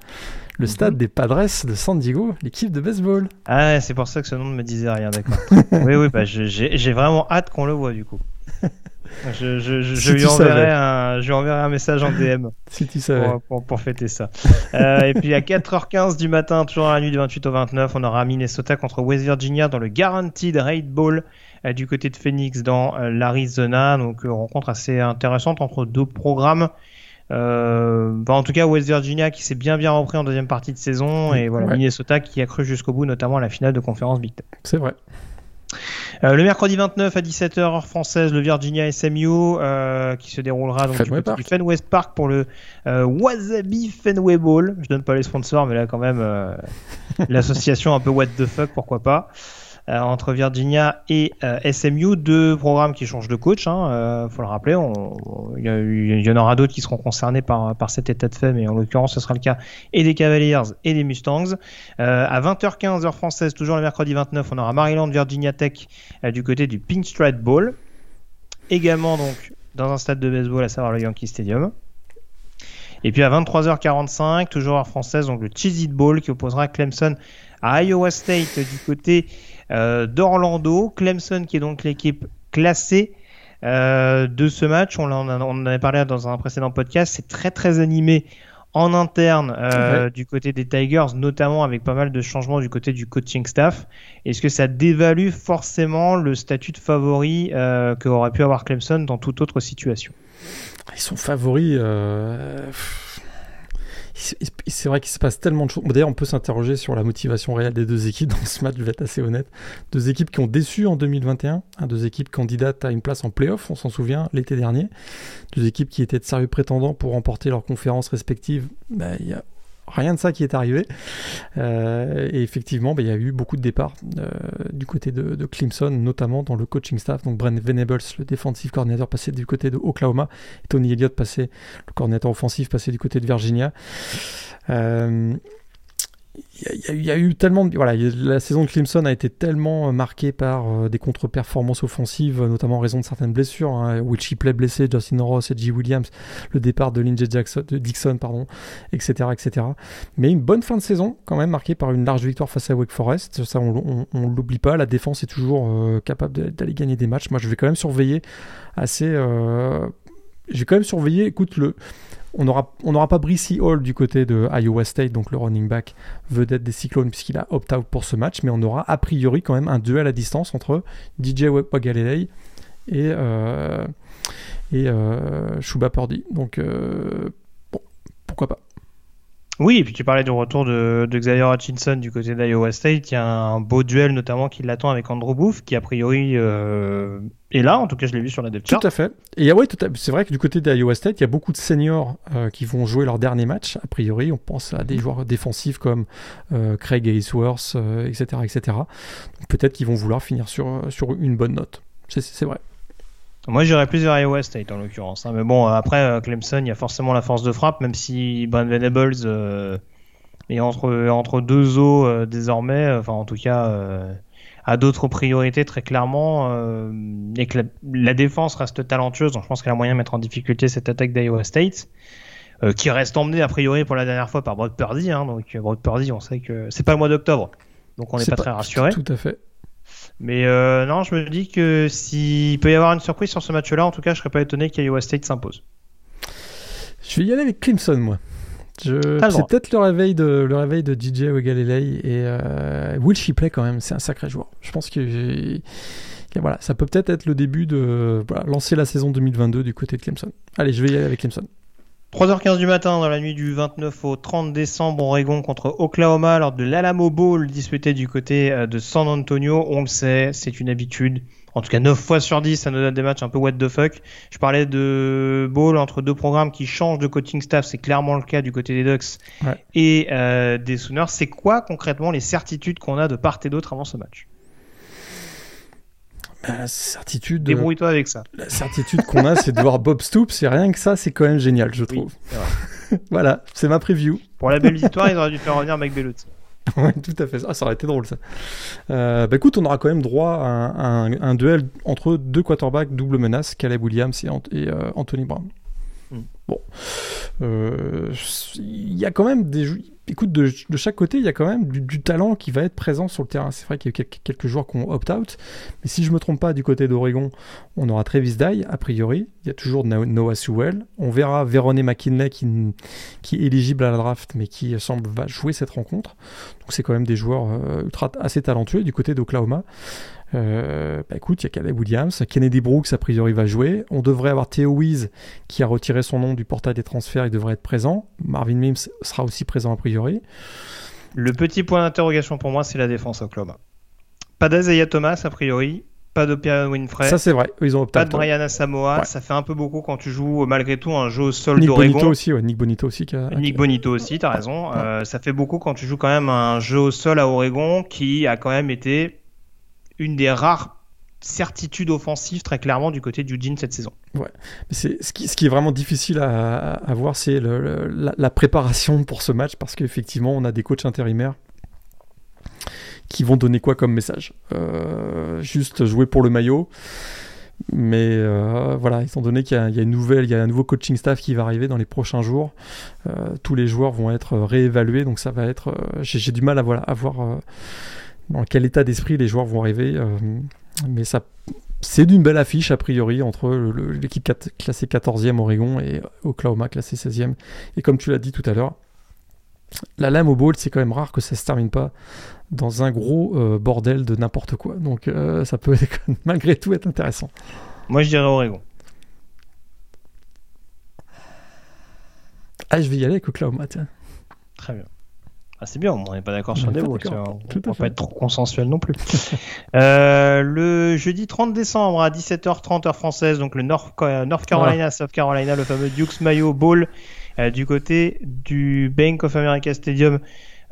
[SPEAKER 2] le mhm. stade des Padres de San Diego, l'équipe de baseball.
[SPEAKER 1] Ah, c'est pour ça que ce nom ne me disait rien, d'accord. oui, oui, bah, j'ai vraiment hâte qu'on le voit du coup. Je, je, je, lui enverrai un, je enverrai un message en DM <laughs>
[SPEAKER 2] si tu savais.
[SPEAKER 1] Pour, pour, fêter ça. euh, et puis à 4h15 du matin, toujours à la nuit du 28 au 29, on aura Minnesota contre West Virginia dans le Guaranteed Raid Bowl euh, du côté de Phoenix dans euh, l'Arizona. Donc rencontre assez intéressante entre deux programmes. Bah, en tout cas, West Virginia qui s'est bien bien repris en deuxième partie de saison et voilà Minnesota qui a cru jusqu'au bout, notamment à la finale de conférence Big Ten.
[SPEAKER 2] C'est vrai.
[SPEAKER 1] Euh, le mercredi 29 à 17h heure française, le Virginia SMU euh, qui se déroulera donc du, du, Fenway Park pour le euh, Wasabi Fenway Bowl. Je donne pas les sponsors, mais là quand même <laughs> l'association un peu what the fuck, pourquoi pas. Euh, entre Virginia et euh, SMU, deux programmes qui changent de coach. Il hein, euh, faut le rappeler. Il y, en aura d'autres qui seront concernés par, par cet état de fait, mais en l'occurrence, ce sera le cas et des Cavaliers et des Mustangs. à 20h15 heure française, toujours le mercredi 29, on aura Maryland Virginia Tech du côté du Pink Stripe Bowl. Également donc dans un stade de baseball, à savoir le Yankee Stadium. Et puis à 23h45, toujours heure française, donc le Cheez It Bowl qui opposera Clemson à Iowa State du côté d'Orlando. Clemson qui est donc l'équipe classée euh, de ce match. On en, on en avait parlé dans un précédent podcast. C'est très très animé en interne euh, du côté des Tigers, notamment avec pas mal de changements du côté du coaching staff. Est-ce que ça dévalue forcément le statut de favori euh, qu'aurait pu avoir Clemson dans toute autre situation?
[SPEAKER 2] Ils sont favoris. Euh c'est vrai qu'il se passe tellement de choses. D'ailleurs, on peut s'interroger sur la motivation réelle des deux équipes dans ce match, je vais être assez honnête. Deux équipes qui ont déçu en 2021, hein, deux équipes candidates à une place en playoff, on s'en souvient, l'été dernier. Deux équipes qui étaient de sérieux prétendants pour remporter leurs conférences respectives. Ben, il y a rien de ça qui est arrivé. Euh, et effectivement, bah, il y a eu beaucoup de départs euh, du côté de, Clemson, notamment dans le coaching staff. Donc Brent Venables, le défensif coordinateur, passé du côté de Oklahoma. Et Tony Elliott, passé, le coordinateur offensif, passé du côté de Virginia. Euh, il y, a eu tellement de, voilà la saison de Clemson a été tellement marquée par euh, des contre-performances offensives notamment en raison de certaines blessures hein, blessé Justin Ross et G. Williams le départ de Lindsey Dixon pardon etc etc mais une bonne fin de saison quand même marquée par une large victoire face à Wake Forest. Ça on, on, l'oublie pas. La défense est toujours euh, capable d'aller gagner des matchs. Moi je vais quand même surveiller assez euh, j'ai quand même surveillé écoute le on n'aura pas Brissy Hall du côté de Iowa State, donc le running back vedette des Cyclones, puisqu'il a opt-out pour ce match, mais on aura a priori quand même un duel à distance entre DJ Wagalelei et, euh, et euh, Shuba Purdy. Donc, euh, pourquoi pas.
[SPEAKER 1] Oui, et puis tu parlais du retour de, Xavier Hutchinson du côté d'Iowa State. Il y a un beau duel notamment qui l'attend avec Andrew Booth, qui a priori euh, est là. En tout cas, je l'ai vu sur la depth
[SPEAKER 2] chart. Tout à fait. Et ouais, c'est vrai que du côté d'Iowa State, il y a beaucoup de seniors euh, qui vont jouer leur dernier match. A priori, on pense à des joueurs défensifs comme euh, Craig Aisworth, etc., etc. Peut-être qu'ils vont vouloir finir sur, sur une bonne note. C'est vrai.
[SPEAKER 1] Moi, j'irais plus vers Iowa State en l'occurrence. Hein. Mais bon, après, euh, Clemson, il y a forcément la force de frappe, même si Brand Venables euh, est entre, entre deux eaux euh, désormais, enfin, en tout cas, a d'autres priorités très clairement, et que la, défense reste talentueuse. Donc, je pense qu'elle a moyen de mettre en difficulté cette attaque d'Iowa State. qui reste emmenée a priori pour la dernière fois par Broad Purdy. Hein. donc Broad Purdy, on sait que c'est pas le mois d'octobre, donc on n'est pas, pas, très rassuré.
[SPEAKER 2] Tout à fait.
[SPEAKER 1] Mais euh, non, je me dis que s'il peut y avoir une surprise sur ce match-là, en tout cas, je serais pas étonné qu'Iowa State s'impose.
[SPEAKER 2] Je vais y aller avec Clemson, moi. Je... C'est peut-être le réveil de le réveil de DJ Ogalelei et euh, Will Shipley quand même, c'est un sacré joueur. Je pense que voilà, ça peut peut-être être le début de lancer la saison 2022 du côté de Clemson. Allez, je vais y aller avec Clemson.
[SPEAKER 1] 3h15 du matin dans la nuit du 29 au 30 décembre, Oregon contre Oklahoma lors de l'Alamo Bowl disputé du côté euh, de San Antonio. On le sait, c'est une habitude. En tout cas, 9 fois sur 10, ça nous donne des matchs un peu what the fuck. Je parlais de bowl entre deux programmes qui changent de coaching staff. C'est clairement le cas du côté des Ducks et euh, des Sooners. C'est quoi concrètement les certitudes qu'on a de part et d'autre avant ce match?
[SPEAKER 2] La certitude.
[SPEAKER 1] Débrouille-toi avec ça.
[SPEAKER 2] La certitude qu'on a, c'est de voir Bob Stoops. C'est rien que ça, c'est quand même génial, je trouve. <laughs> voilà, c'est ma preview.
[SPEAKER 1] Pour la belle victoire, ils auraient dû faire revenir Mike Bellotti. <laughs>
[SPEAKER 2] ouais, tout à fait. Ah, ça aurait été drôle ça. Euh, bah écoute, on aura quand même droit à un, duel entre deux quarterbacks double menace, Caleb Williams et, euh, Anthony Brown. Hmm. Bon, euh, il y a quand même des écoute, de, chaque côté, il y a quand même du, talent qui va être présent sur le terrain. C'est vrai qu'il y a quelques, joueurs qui ont opt-out, mais si je me trompe pas, du côté d'Oregon, on aura Travis Dye, a priori. Il y a toujours Noah Sewell. On verra Verone McKinley qui, qui est éligible à la draft, mais qui semble va jouer cette rencontre. Donc c'est quand même des joueurs euh, ultra assez talentueux du côté d'Oklahoma. Euh, bah écoute, il y a Caleb Williams, Kennedy Brooks a priori va jouer. On devrait avoir Theo Wies qui a retiré son nom du portail des transferts, il devrait être présent. Marvin Mims sera aussi présent a priori.
[SPEAKER 1] Le petit point d'interrogation pour moi, c'est la défense Oklahoma. Pas d'Azaya Thomas a priori, pas de Pierre Winfrey.
[SPEAKER 2] Ça c'est vrai, ils ont
[SPEAKER 1] Pas de Brian Samoa, ça fait un peu beaucoup quand tu joues malgré tout un jeu au sol d'Oregon.
[SPEAKER 2] Bonito aussi, Nick Bonito aussi.
[SPEAKER 1] Nick Bonito aussi, t'as raison. Euh, ça fait beaucoup quand tu joues quand même un jeu au sol à Oregon qui a quand même été une des rares certitudes offensives très clairement du côté du Jean cette saison.
[SPEAKER 2] Ouais, c'est ce qui, ce qui est vraiment difficile à, voir, c'est la, préparation pour ce match parce qu'effectivement, on a des coachs intérimaires qui vont donner quoi comme message? Euh, Juste jouer pour le maillot. Mais euh, voilà, étant donné qu'il y, a une nouvelle, il y a un nouveau coaching staff qui va arriver dans les prochains jours, euh, tous les joueurs vont être réévalués, donc ça va être. J'ai du mal à, voilà, à voir dans quel état d'esprit les joueurs vont arriver, mais ça. C'est d'une belle affiche a priori entre l'équipe classée 14e Oregon et Oklahoma classé 16e. Et comme tu l'as dit tout à l'heure, la lame au bowl, c'est quand même rare que ça se termine pas dans un gros euh, bordel de n'importe quoi. Donc euh, ça peut malgré tout être intéressant.
[SPEAKER 1] Moi je dirais Oregon.
[SPEAKER 2] Ah, je vais y aller avec Oklahoma, tiens.
[SPEAKER 1] Très bien. Ah, c'est bien, on n'est pas d'accord sur des mots. On ne va pas être trop consensuel non plus. <laughs> Euh, le jeudi 30 décembre à 17h30 heure française, donc le North, North Carolina, South Carolina, le fameux Dukes Mayo Bowl du côté du Bank of America Stadium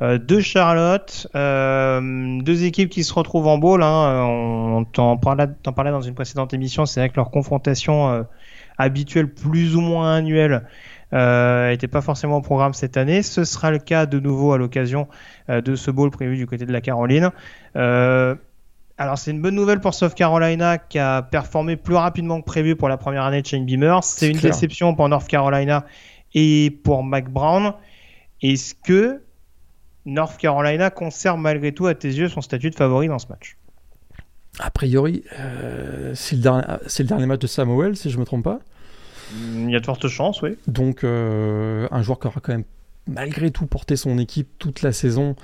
[SPEAKER 1] euh, de Charlotte, euh, deux équipes qui se retrouvent en bowl. Hein, on t'en parlait, parlait, dans une précédente émission. C'est vrai que leur confrontation euh, habituelle, plus ou moins annuelle, n'était pas forcément au programme cette année. Ce sera le cas de nouveau à l'occasion de ce bowl prévu du côté de la Caroline. alors c'est une bonne nouvelle pour South Carolina qui a performé plus rapidement que prévu pour la première année de Shane Beamer. C'est une déception pour North Carolina et pour Mac Brown. Est-ce que North Carolina conserve malgré tout à tes yeux son statut de favori dans ce match?
[SPEAKER 2] A priori, euh, c'est le, le, dernier match de Samuel, si je ne me trompe pas.
[SPEAKER 1] Il y a de fortes chances, oui.
[SPEAKER 2] Donc, euh, un joueur qui aura quand même malgré tout porté son équipe toute la saison.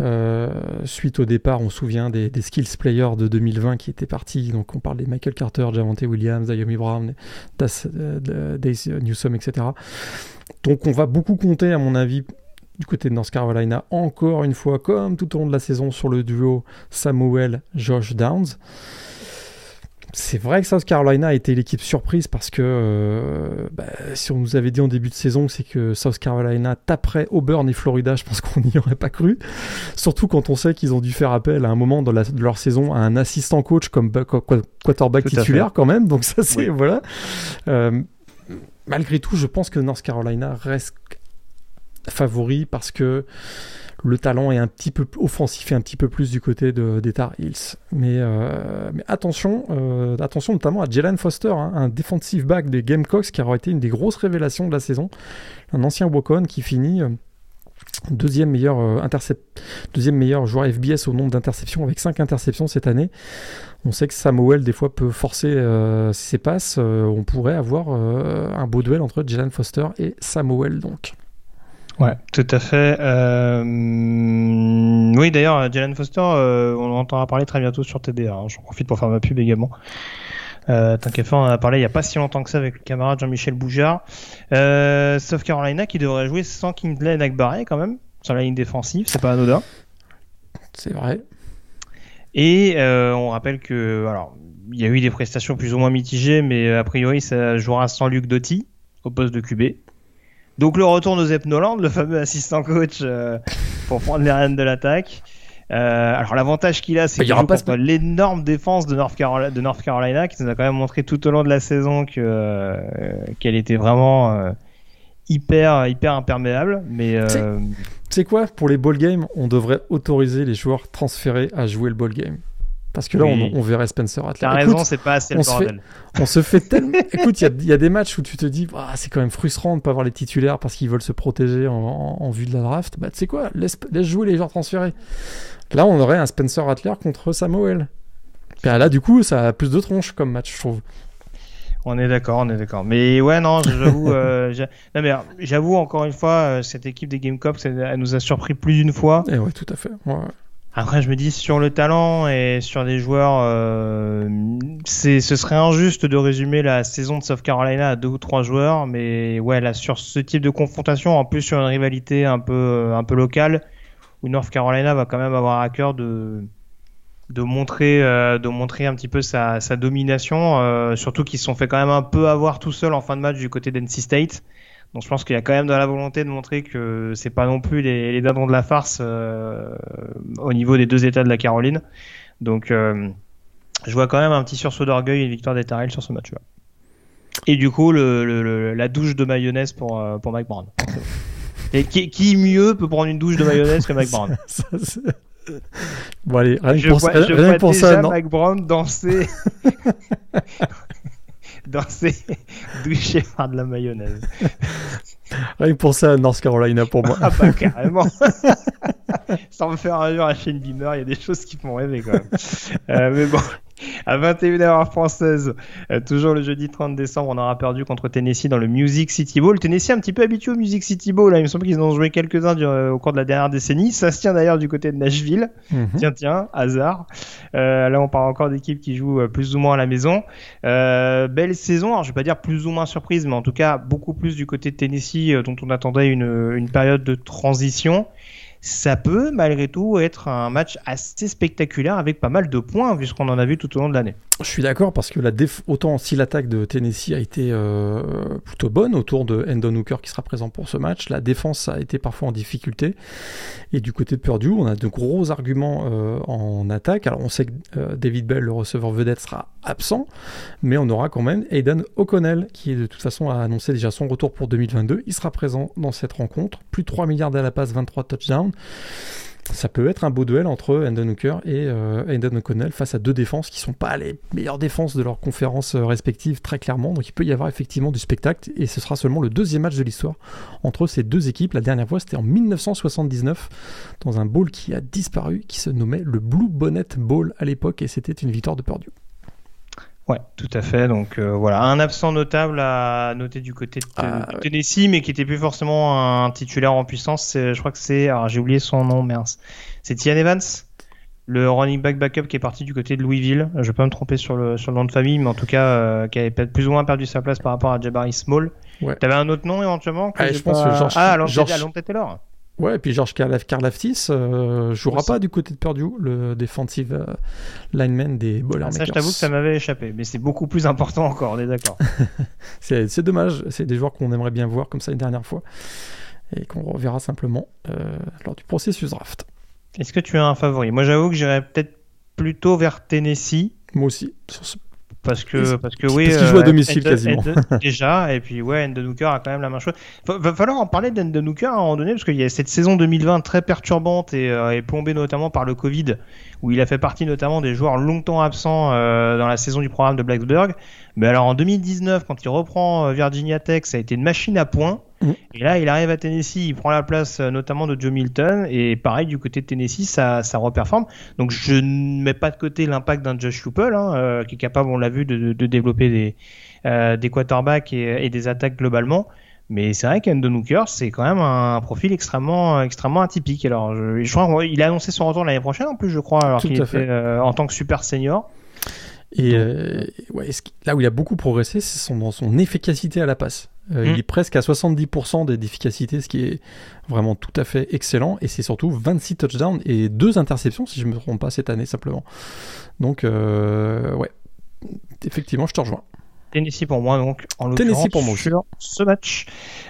[SPEAKER 2] Euh, suite au départ, on se souvient des, skills players de 2020 qui étaient partis. Donc on parle des Michael Carter, Javante Williams, Dayomi Brown, Dace Newsom, etc. Donc on va beaucoup compter, à mon avis, du côté de North Carolina, encore une fois, comme tout au long de la saison, sur le duo Samuel-Josh Downs. C'est vrai que South Carolina a été l'équipe surprise parce que euh, bah, si on nous avait dit en début de saison c'est que South Carolina taperait Auburn et Florida, je pense qu'on n'y aurait pas cru. Surtout quand on sait qu'ils ont dû faire appel à un moment de, leur saison à un assistant coach comme quarterback titulaire quand même. Donc ça c'est voilà. Euh, malgré tout, je pense que North Carolina reste favori parce que le talent est un petit peu offensif et un petit peu plus du côté de, des Tar Heels. Mais, euh, attention, euh, attention notamment à Jalen Foster, hein, un defensive back des Gamecocks qui aura été une des grosses révélations de la saison. Un ancien walk qui finit euh, deuxième meilleur, deuxième meilleur joueur FBS au nombre d'interceptions avec 5 interceptions cette année. On sait que Samuel des fois peut forcer ses passes. on pourrait avoir un beau duel entre Jalen Foster et Samuel donc.
[SPEAKER 1] Ouais, tout à fait. Euh... Oui, d'ailleurs, Jalen Foster, euh, on entendra parler très bientôt sur TDA. Hein. J'en profite pour faire ma pub également. Euh, Tant qu'à faire, on en a parlé il n'y a pas si longtemps que ça avec le camarade Jean-Michel Boujard. Euh, South Carolina qui devrait jouer sans Kingsley Nagbaré quand même, sur la ligne défensive, c'est pas anodin.
[SPEAKER 2] C'est vrai.
[SPEAKER 1] Et euh, on rappelle que, alors, il y a eu des prestations plus ou moins mitigées, mais a priori ça jouera sans Luc Doty au poste de QB. Donc le retour de Zep Noland, le fameux assistant coach euh, pour prendre les rênes de l'attaque. Euh, alors l'avantage qu'il a, c'est bah, qu'il joue l'énorme défense de North, Carolina, de North, Carolina, qui nous a quand même montré tout au long de la saison que euh, qu'elle était vraiment hyper hyper imperméable. Mais
[SPEAKER 2] c'est quoi? Pour les ball games, on devrait autoriser les joueurs transférés à jouer le ball game. Parce que là, on, verrait Spencer Rattler.
[SPEAKER 1] T'as raison, c'est pas assez le
[SPEAKER 2] bordel. on se fait tellement. <laughs> Écoute, il y, a des matchs où tu te dis, ah, c'est quand même frustrant de ne pas avoir les titulaires parce qu'ils veulent se protéger en, vue de la draft. Bah, tu sais quoi, laisse, jouer les joueurs transférés. Là, on aurait un Spencer Rattler contre Samuel. Et là, du coup, ça a plus de tronches comme match, je trouve.
[SPEAKER 1] On est d'accord, on est d'accord. Mais ouais, non, j'avoue, <laughs> euh, j'avoue encore une fois, euh, cette équipe des Game Cops, elle, nous a surpris plus d'une fois.
[SPEAKER 2] Et ouais, tout à fait. Ouais.
[SPEAKER 1] Après, je me dis sur le talent et sur des joueurs, euh, ce serait injuste de résumer la saison de South Carolina à deux ou trois joueurs, mais ouais, là sur ce type de confrontation, en plus sur une rivalité un peu un peu locale, où North Carolina va quand même avoir à cœur de de montrer euh, de montrer un petit peu sa, sa domination, euh, surtout qu'ils se sont fait quand même un peu avoir tout seul en fin de match du côté d'NC State. Donc je pense qu'il y a quand même de la volonté de montrer que c'est pas non plus les, les dindons de la farce euh, au niveau des deux États de la Caroline. Donc euh, je vois quand même un petit sursaut d'orgueil et une victoire des Tar sur ce match-là. Et du coup, le, le, la douche de mayonnaise pour, euh, pour Mike Brown. <laughs> Et qui, qui, mieux peut prendre une douche de mayonnaise que Mike Brown? <laughs>
[SPEAKER 2] Bon, allez, rien
[SPEAKER 1] je
[SPEAKER 2] pour
[SPEAKER 1] vois,
[SPEAKER 2] ça.
[SPEAKER 1] je
[SPEAKER 2] rien
[SPEAKER 1] vois
[SPEAKER 2] pour
[SPEAKER 1] déjà
[SPEAKER 2] ça, non.
[SPEAKER 1] Mike Brown danser. <laughs> <laughs> danser, <laughs> douché par de la mayonnaise. <laughs>
[SPEAKER 2] Rien que pour ça, North Carolina pour moi.
[SPEAKER 1] Ah bah carrément. Sans me faire un jour à Shane Beamer, il y a des choses qui font rêver quand même. Euh, mais bon, à 21h française, euh, toujours le jeudi 30 décembre, on aura perdu contre Tennessee dans le Music City Bowl. Tennessee un petit peu habitué au Music City Bowl, là. il me semble qu'ils en ont joué quelques-uns euh, au cours de la dernière décennie. Ça se tient d'ailleurs du côté de Nashville.
[SPEAKER 2] Mhm.
[SPEAKER 1] Tiens, tiens, hasard. Euh, là, on parle encore d'équipes qui jouent euh, plus ou moins à la maison. Belle saison. Alors, je vais pas dire plus ou moins surprise, mais en tout cas, beaucoup plus du côté de Tennessee, dont on attendait une, une période de transition. Ça peut, malgré tout, être un match assez spectaculaire avec pas mal de points, vu ce qu'on en a vu tout au long de l'année.
[SPEAKER 2] Je suis d'accord parce que la autant si l'attaque de Tennessee a été euh, plutôt bonne autour de Endon Hooker qui sera présent pour ce match, la défense a été parfois en difficulté. Et du côté de Purdue, on a de gros arguments euh, en attaque. Alors on sait que euh, David Bell, le receveur vedette, sera absent, mais on aura quand même Aidan O'Connell qui de toute façon a annoncé déjà son retour pour 2022. Il sera présent dans cette rencontre. Plus de 3 milliards à la passe, 23 touchdowns. Ça peut être un beau duel entre Endon Hooker et euh, O'Connell face à deux défenses qui sont pas les meilleures défenses de leurs conférences euh, respectives très clairement. Donc il peut y avoir effectivement du spectacle et ce sera seulement le deuxième match de l'histoire entre ces deux équipes. La dernière fois c'était en 1979 dans un bowl qui a disparu qui se nommait le Blue Bonnet Bowl à l'époque et c'était une victoire de Purdue.
[SPEAKER 1] Ouais, tout à fait. Donc euh, voilà, un absent notable à noter du côté de,
[SPEAKER 2] Ah,
[SPEAKER 1] de
[SPEAKER 2] ouais.
[SPEAKER 1] Tennessee, mais qui était plus forcément un titulaire en puissance. Je crois que c'est, alors j'ai oublié son nom, mince. C'est Tian Evans, le running back backup qui est parti du côté de Louisville. Je vais pas me tromper sur le sur le nom de famille, mais en tout cas euh, qui avait peut-être plus ou moins perdu sa place par rapport à Jabari Small.
[SPEAKER 2] Ouais.
[SPEAKER 1] T'avais un autre nom éventuellement que
[SPEAKER 2] Ah, je pense
[SPEAKER 1] pas-
[SPEAKER 2] que George-
[SPEAKER 1] Ah, alors
[SPEAKER 2] George-
[SPEAKER 1] Taylor.
[SPEAKER 2] Ouais, et puis George Karlaf- Karlaftis euh, jouera pas du côté de Purdue, le defensive euh, lineman des Boilermakers.
[SPEAKER 1] Ça, je t'avoue que ça m'avait échappé, mais c'est beaucoup plus important encore. On est d'accord. <laughs>
[SPEAKER 2] C'est c'est dommage, c'est des joueurs qu'on aimerait bien voir comme ça une dernière fois et qu'on reverra simplement euh, lors du processus draft.
[SPEAKER 1] Est-ce que tu as un favori? Moi, j'avoue que j'irais peut-être plutôt vers Tennessee.
[SPEAKER 2] Moi aussi.
[SPEAKER 1] Parce que,
[SPEAKER 2] Parce
[SPEAKER 1] parce que oui.
[SPEAKER 2] qu'il joue à
[SPEAKER 1] euh,
[SPEAKER 2] domicile, quasiment.
[SPEAKER 1] Déjà, et puis ouais, Enden Hooker a quand même la main chaude. Va, va falloir en parler d'Enden Hooker à un moment donné, parce qu'il y a cette saison 2020 très perturbante et, euh, et plombée notamment par le Covid, où il a fait partie notamment des joueurs longtemps absents euh, dans la saison du programme de Blacksburg. Mais alors en 2019, quand il reprend euh, Virginia Tech, ça a été une machine à points.
[SPEAKER 2] Mhm.
[SPEAKER 1] Et là, il arrive à Tennessee, il prend la place euh, notamment de Joe Milton, et pareil du côté de Tennessee, ça, ça reperforme. Donc je ne mets pas de côté l'impact d'un Josh Heupel, hein, euh, qui est capable, on l'a vu, de, de développer des, euh, des quarterbacks et, et des attaques globalement. Mais c'est vrai qu'Endon Hooker, c'est quand même un profil extrêmement, extrêmement atypique. Alors, je, je crois qu'il a annoncé son retour l'année prochaine, en plus, je crois, alors qu'il était
[SPEAKER 2] fait.
[SPEAKER 1] euh, en tant que super senior.
[SPEAKER 2] Et euh, ouais, là où il a beaucoup progressé, c'est son, dans son efficacité à la passe. Euh,
[SPEAKER 1] Mm.
[SPEAKER 2] Il est presque à 70% d'efficacité, ce qui est vraiment tout à fait excellent. Et c'est surtout 26 touchdowns et 2 interceptions, si je ne me trompe pas, cette année simplement. Donc, euh, ouais, effectivement, je te rejoins.
[SPEAKER 1] Tennessee pour moi, donc, en
[SPEAKER 2] Tennessee
[SPEAKER 1] l'occurrence,
[SPEAKER 2] pour moi
[SPEAKER 1] sur ce match.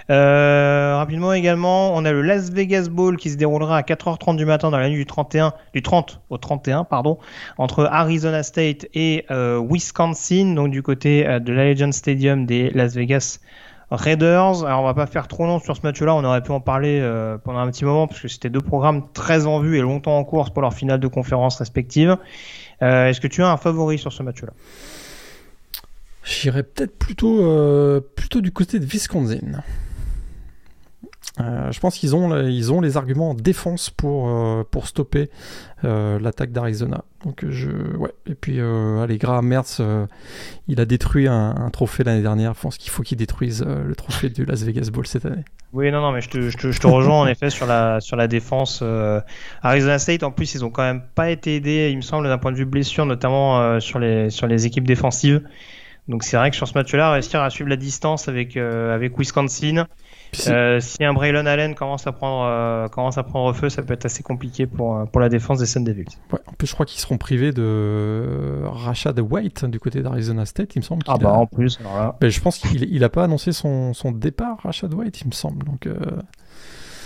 [SPEAKER 1] Euh, rapidement également, on a le Las Vegas Bowl qui se déroulera à 4h30 du matin dans la nuit du 31, du 30 au 31, pardon, entre Arizona State et euh, Wisconsin, donc du côté euh, de l'Allegiant Stadium des Las Vegas Raiders. Alors on va pas faire trop long sur ce match-là, on aurait pu en parler euh, pendant un petit moment parce que c'était deux programmes très en vue et longtemps en course pour leur finale de conférence respective. Euh, Est-ce que tu as un favori sur ce match-là?
[SPEAKER 2] J'irais peut-être plutôt, euh, plutôt du côté de Wisconsin. Euh, je pense qu'ils ont, ils ont les arguments en défense pour, euh, pour stopper euh, l'attaque d'Arizona. Donc je, ouais. Et puis allez, Graham Mertz, il a détruit un, un trophée l'année dernière. Je pense qu'il faut qu'il détruise le trophée du Las Vegas Bowl cette année.
[SPEAKER 1] Oui, non, non, mais je te, je te, je te rejoins en <laughs> effet sur la, sur la défense. Arizona State, en plus, ils ont quand même pas été aidés, il me semble, d'un point de vue blessure, notamment sur, les, sur les équipes défensives. Donc c'est vrai que sur ce match-là, réussir à suivre la distance avec, euh, avec Wisconsin, euh, si un Braylon Allen commence à prendre, euh, commence à prendre feu, ça peut être assez compliqué pour, pour la défense des Sun Devils.
[SPEAKER 2] ouais, en plus, je crois qu'ils seront privés de Rashad White du côté d'Arizona State, il me semble.
[SPEAKER 1] Ah bah
[SPEAKER 2] a-
[SPEAKER 1] en plus, alors là.
[SPEAKER 2] Mais je pense qu'il il a pas annoncé son, son départ, Rashad White, il me semble. Donc,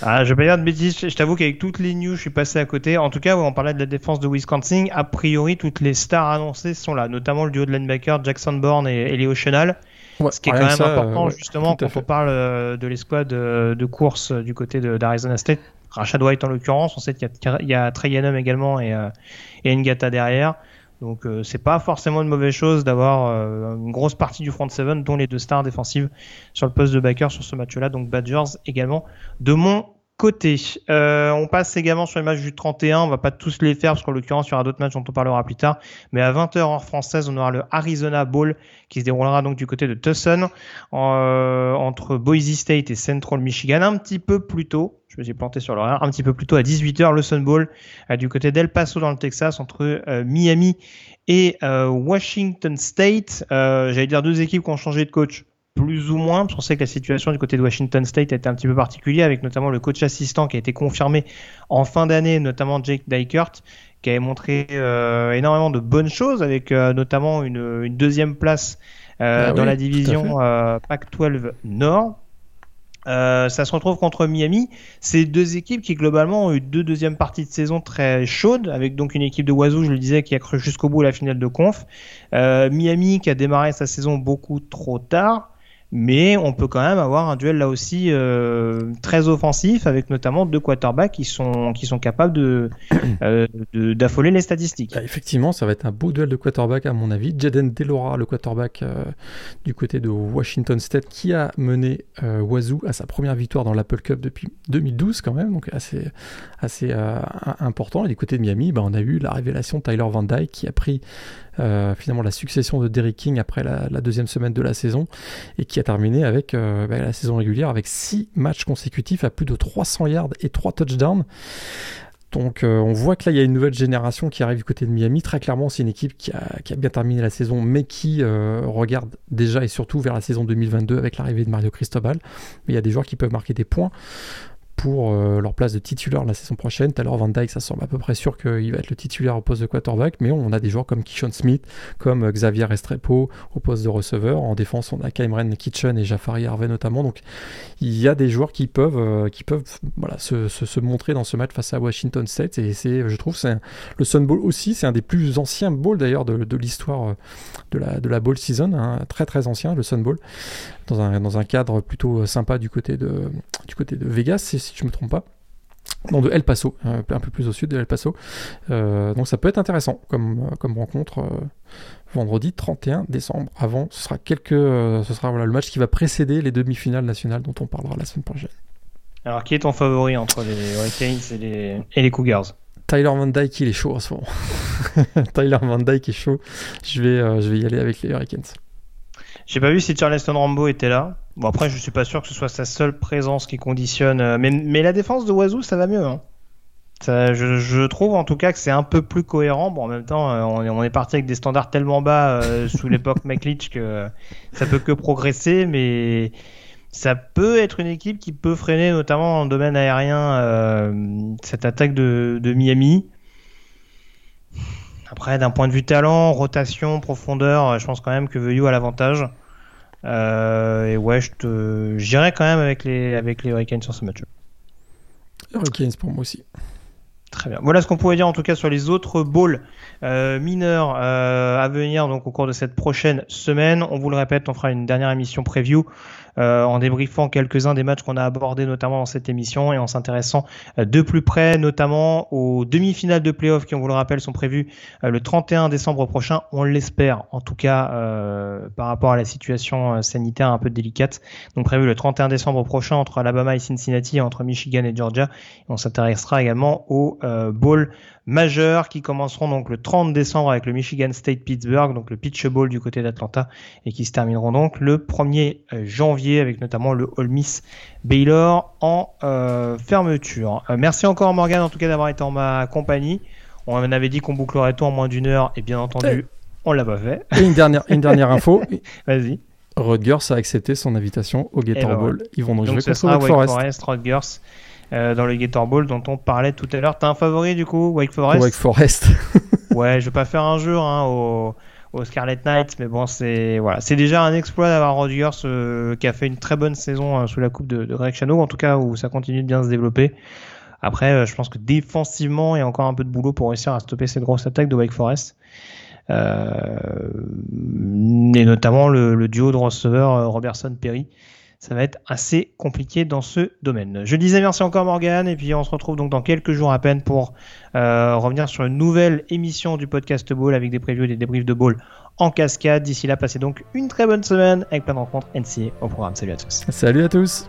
[SPEAKER 1] Ah, je vais pas dire de bêtises, je t'avoue qu'avec toutes les news, je suis passé à côté. En tout cas, on parlait de la défense de Wisconsin. A priori, toutes les stars annoncées sont là, notamment le duo de linebacker Jackson Bourne et, et Léo Chenal.
[SPEAKER 2] ouais,
[SPEAKER 1] Ce qui est quand même
[SPEAKER 2] ça,
[SPEAKER 1] important,
[SPEAKER 2] euh, ouais,
[SPEAKER 1] justement, quand on parle euh, de l'escouade euh, de course euh, du côté d'Arizona State. Rashad White en l'occurrence. On sait qu'il y a, il y a Trey également et, et Ngata derrière. Donc c'est pas forcément une mauvaise chose d'avoir une grosse partie du front seven, dont les deux stars défensives sur le poste de backer sur ce match-là. Donc Badgers également de mon côté. Euh, on passe également sur les matchs du 31. On va pas tous les faire parce qu'en l'occurrence, il y aura d'autres matchs dont on parlera plus tard. Mais à 20h heure française, on aura le Arizona Bowl qui se déroulera donc du côté de Tucson euh, entre Boise State et Central Michigan un petit peu plus tôt. Je me suis planté sur l'horaire. Un petit peu plus tôt à 18h, le Sun Bowl euh, du côté d'El Paso dans le Texas entre Miami et Washington State. J'allais dire deux équipes qui ont changé de coach plus ou moins, parce qu'on sait que la situation du côté de Washington State était un petit peu particulière, avec notamment le coach assistant qui a été confirmé en fin d'année, notamment Jake Dykert, qui avait montré euh, énormément de bonnes choses, avec euh, notamment une, deuxième place euh, ah dans la division Pac-12 Nord. ça se retrouve contre Miami. C'est deux équipes qui globalement ont eu deux deuxièmes parties de saison très chaudes, avec donc une équipe de Wazoo, je le disais, qui a cru jusqu'au bout à la finale de conf. Miami qui a démarré sa saison beaucoup trop tard mais on peut quand même avoir un duel là aussi euh, très offensif avec notamment deux quarterbacks qui sont qui sont capables de <coughs> euh, d'affoler les statistiques.
[SPEAKER 2] Bah, effectivement, ça va être un beau duel de quarterbacks à mon avis. Jaden Delora, le quarterback euh, du côté de Washington State, qui a mené Wazoo à sa première victoire dans l'Apple Cup depuis 2012 quand même, donc assez assez important. Et du côté de Miami, bah, on a eu la révélation de Tyler Van Dyke qui a pris euh, finalement la succession de Derrick King après la, deuxième semaine de la saison et qui a terminé avec euh, bah, la saison régulière avec 6 matchs consécutifs à plus de 300 yards et 3 touchdowns. Donc euh, on voit que là il y a une nouvelle génération qui arrive du côté de Miami. Très clairement c'est une équipe qui a, bien terminé la saison mais qui regarde déjà et surtout vers la saison 2022 avec l'arrivée de Mario Cristobal. Mais il y a des joueurs qui peuvent marquer des points pour euh, leur place de titulaire la saison prochaine. alors Van Dyke, ça semble à peu près sûr qu'il va être le titulaire au poste de quarterback, mais on a des joueurs comme Kishon Smith, comme euh, Xavier Restrepo au poste de receveur. En défense, on a Cameron Kitchen et Jafari Harvey notamment. Donc il y a des joueurs qui peuvent, euh, qui peuvent voilà, se, montrer dans ce match face à Washington State. Et c'est, je trouve, c'est le Sun Bowl aussi, c'est un des plus anciens bowls d'ailleurs de, l'histoire de la, de bowl season, hein. très très ancien, le Sun Bowl, dans un, dans un cadre plutôt sympa du côté de, du côté de Vegas, si je me trompe pas. Non, de El Paso, un peu plus au sud de El Paso. Euh, donc ça peut être intéressant comme, comme rencontre euh, vendredi 31 décembre. Avant, ce sera, quelques, ce sera voilà, le match qui va précéder les demi-finales nationales dont on parlera la semaine prochaine.
[SPEAKER 1] Alors qui est ton favori entre les Hurricanes et les, et les Cougars?
[SPEAKER 2] Tyler Van Dyke, il est chaud en ce moment. <laughs> Tyler Van Dyke est chaud. Je vais, euh, je vais y aller avec les Hurricanes.
[SPEAKER 1] J'ai pas vu si Charleston Rambo était là. Bon, après, je suis pas sûr que ce soit sa seule présence qui conditionne. Euh, mais, mais la défense de Wazoo, ça va mieux. Hein. Ça, je, je, trouve en tout cas que c'est un peu plus cohérent. Bon, en même temps, euh, on est, on est parti avec des standards tellement bas euh, <laughs> sous l'époque McLeach que ça peut que progresser, mais ça peut être une équipe qui peut freiner, notamment en domaine aérien, cette attaque de, de Miami. Après, d'un point de vue talent, rotation, profondeur, je pense quand même que Veuillot a l'avantage. Euh, et ouais, je te, j'irai quand même avec les, avec les Hurricanes sur ce match.
[SPEAKER 2] Hurricanes pour moi aussi.
[SPEAKER 1] Très bien. Voilà ce qu'on pouvait dire en tout cas sur les autres bowls euh, mineurs euh, à venir donc au cours de cette prochaine semaine. On vous le répète, on fera une dernière émission preview euh, en débriefant quelques-uns des matchs qu'on a abordés notamment dans cette émission et en s'intéressant euh, de plus près notamment aux demi-finales de playoffs qui on vous le rappelle sont prévues euh, le 31 décembre prochain. On l'espère en tout cas par rapport à la situation sanitaire un peu délicate. Donc prévu le 31 décembre prochain entre Alabama et Cincinnati entre Michigan et Georgia. On s'intéressera également au bowl majeurs qui commenceront donc le 30 décembre avec le Michigan State Pittsburgh, donc le Pitch Bowl du côté d'Atlanta, et qui se termineront donc le 1er euh, janvier avec notamment le All Miss Baylor en euh, fermeture. Euh, merci encore Morgan en tout cas d'avoir été en ma compagnie. On avait dit qu'on bouclerait tout en moins d'une heure et bien entendu on l'a pas fait.
[SPEAKER 2] Et une dernière, une dernière <laughs> info.
[SPEAKER 1] Vas-y.
[SPEAKER 2] Rutgers a accepté son invitation au Gator eh ben Bowl. Ils vont donc,
[SPEAKER 1] donc jouer contre Wake Forest. Rutgers. Euh, dans le Gator Ball dont on parlait tout à l'heure. T'as un favori du coup, Wake Forest?
[SPEAKER 2] Wake Forest. <laughs>
[SPEAKER 1] ouais, je vais pas faire un jeu hein, au, Scarlet Knights, mais bon, c'est voilà, c'est déjà un exploit d'avoir Rodgers euh, qui a fait une très bonne saison euh, sous la coupe de, Greg Chano, en tout cas où ça continue de bien se développer. Après, je pense que défensivement, il y a encore un peu de boulot pour réussir à stopper cette grosse attaque de Wake Forest. et notamment le, duo de receveurs Robertson-Perry ça va être assez compliqué dans ce domaine. Je disais merci encore Morgan et puis on se retrouve donc dans quelques jours à peine pour euh, revenir sur une nouvelle émission du podcast Ball avec des previews et des débriefs de Ball en cascade. D'ici là, passez donc une très bonne semaine avec plein de rencontres NCA au programme. Salut à tous.
[SPEAKER 2] Salut à tous.